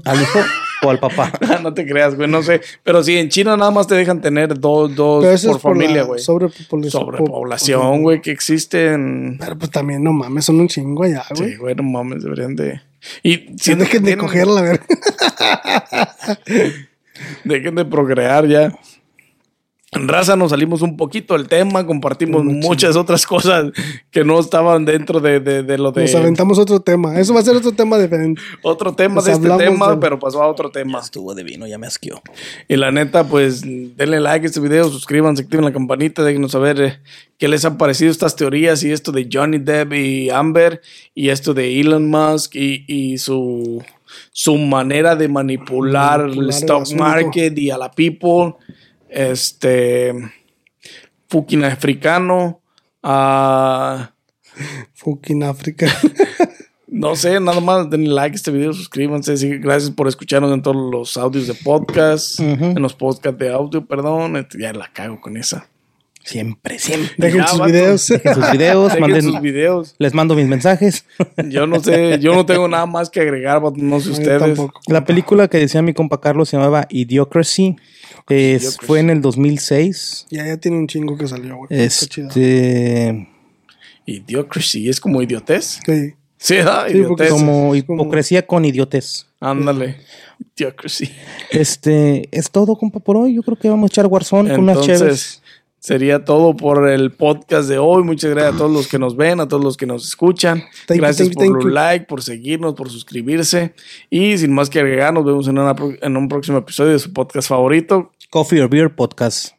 ¿Al hijo o al papá? <laughs> no te creas, güey, no sé. Pero sí, en China nada más te dejan tener dos, dos por familia, güey. sobrepopulación. Sobrepoblación, güey, que existen. Pero pues también, no mames, son un chingo allá, güey. Sí, güey, no mames, deberían de. Y Si dejen de tienen- cogerla, a ver. <laughs> Dejen de procrear ya. En raza nos salimos un poquito del tema, compartimos muchas otras cosas que no estaban dentro de, de- de lo de Nos aventamos otro tema. Eso va a ser otro tema diferente. otro tema Nos de este tema, pero pasó a otro tema. Estuvo de vino, ya me asqueó. Y la neta, pues denle like a este video, suscríbanse, activen la campanita, déjenos saber eh, qué les han parecido estas teorías y esto de Johnny Depp y Amber y esto de Elon Musk y, y su, su manera de manipular, Manipular el stock market y a la people. Este fucking africano. ah, Fucking África. <laughs> no sé, nada más denle like a este video, suscríbanse. sí, gracias por escucharnos en todos los audios de podcast, en los podcasts de audio, perdón. este, Ya la cago con esa. Siempre, siempre. Dejen Ya, sus vato. videos. Dejen sus videos, <laughs> Dejen manden, sus videos. les mando mis mensajes. <laughs> Yo no sé, yo no tengo nada más que agregar, vato, no sé ustedes. tampoco. La película que decía mi compa Carlos se llamaba Idiocracy. Es- Idiocracy. fue en el 2006. Ya, ya tiene un chingo que salió, güey. Este, Idiocracy, es como idiotez. Sí. Sí, ¿verdad? Sí, como es como- hipocresía con idiotez. Ándale. Idiocracy. Este, es todo, compa, por hoy. Yo creo que vamos a echar Warzone con unas chéves. Entonces, sería todo por el podcast de hoy. Muchas gracias a todos los que nos ven, a todos los que nos escuchan. Thank you, gracias thank por thank los you. like, por seguirnos, por suscribirse. Y sin más que agregar, nos vemos en, una pro- en un próximo episodio de su podcast favorito. Coffee or Beer Podcast.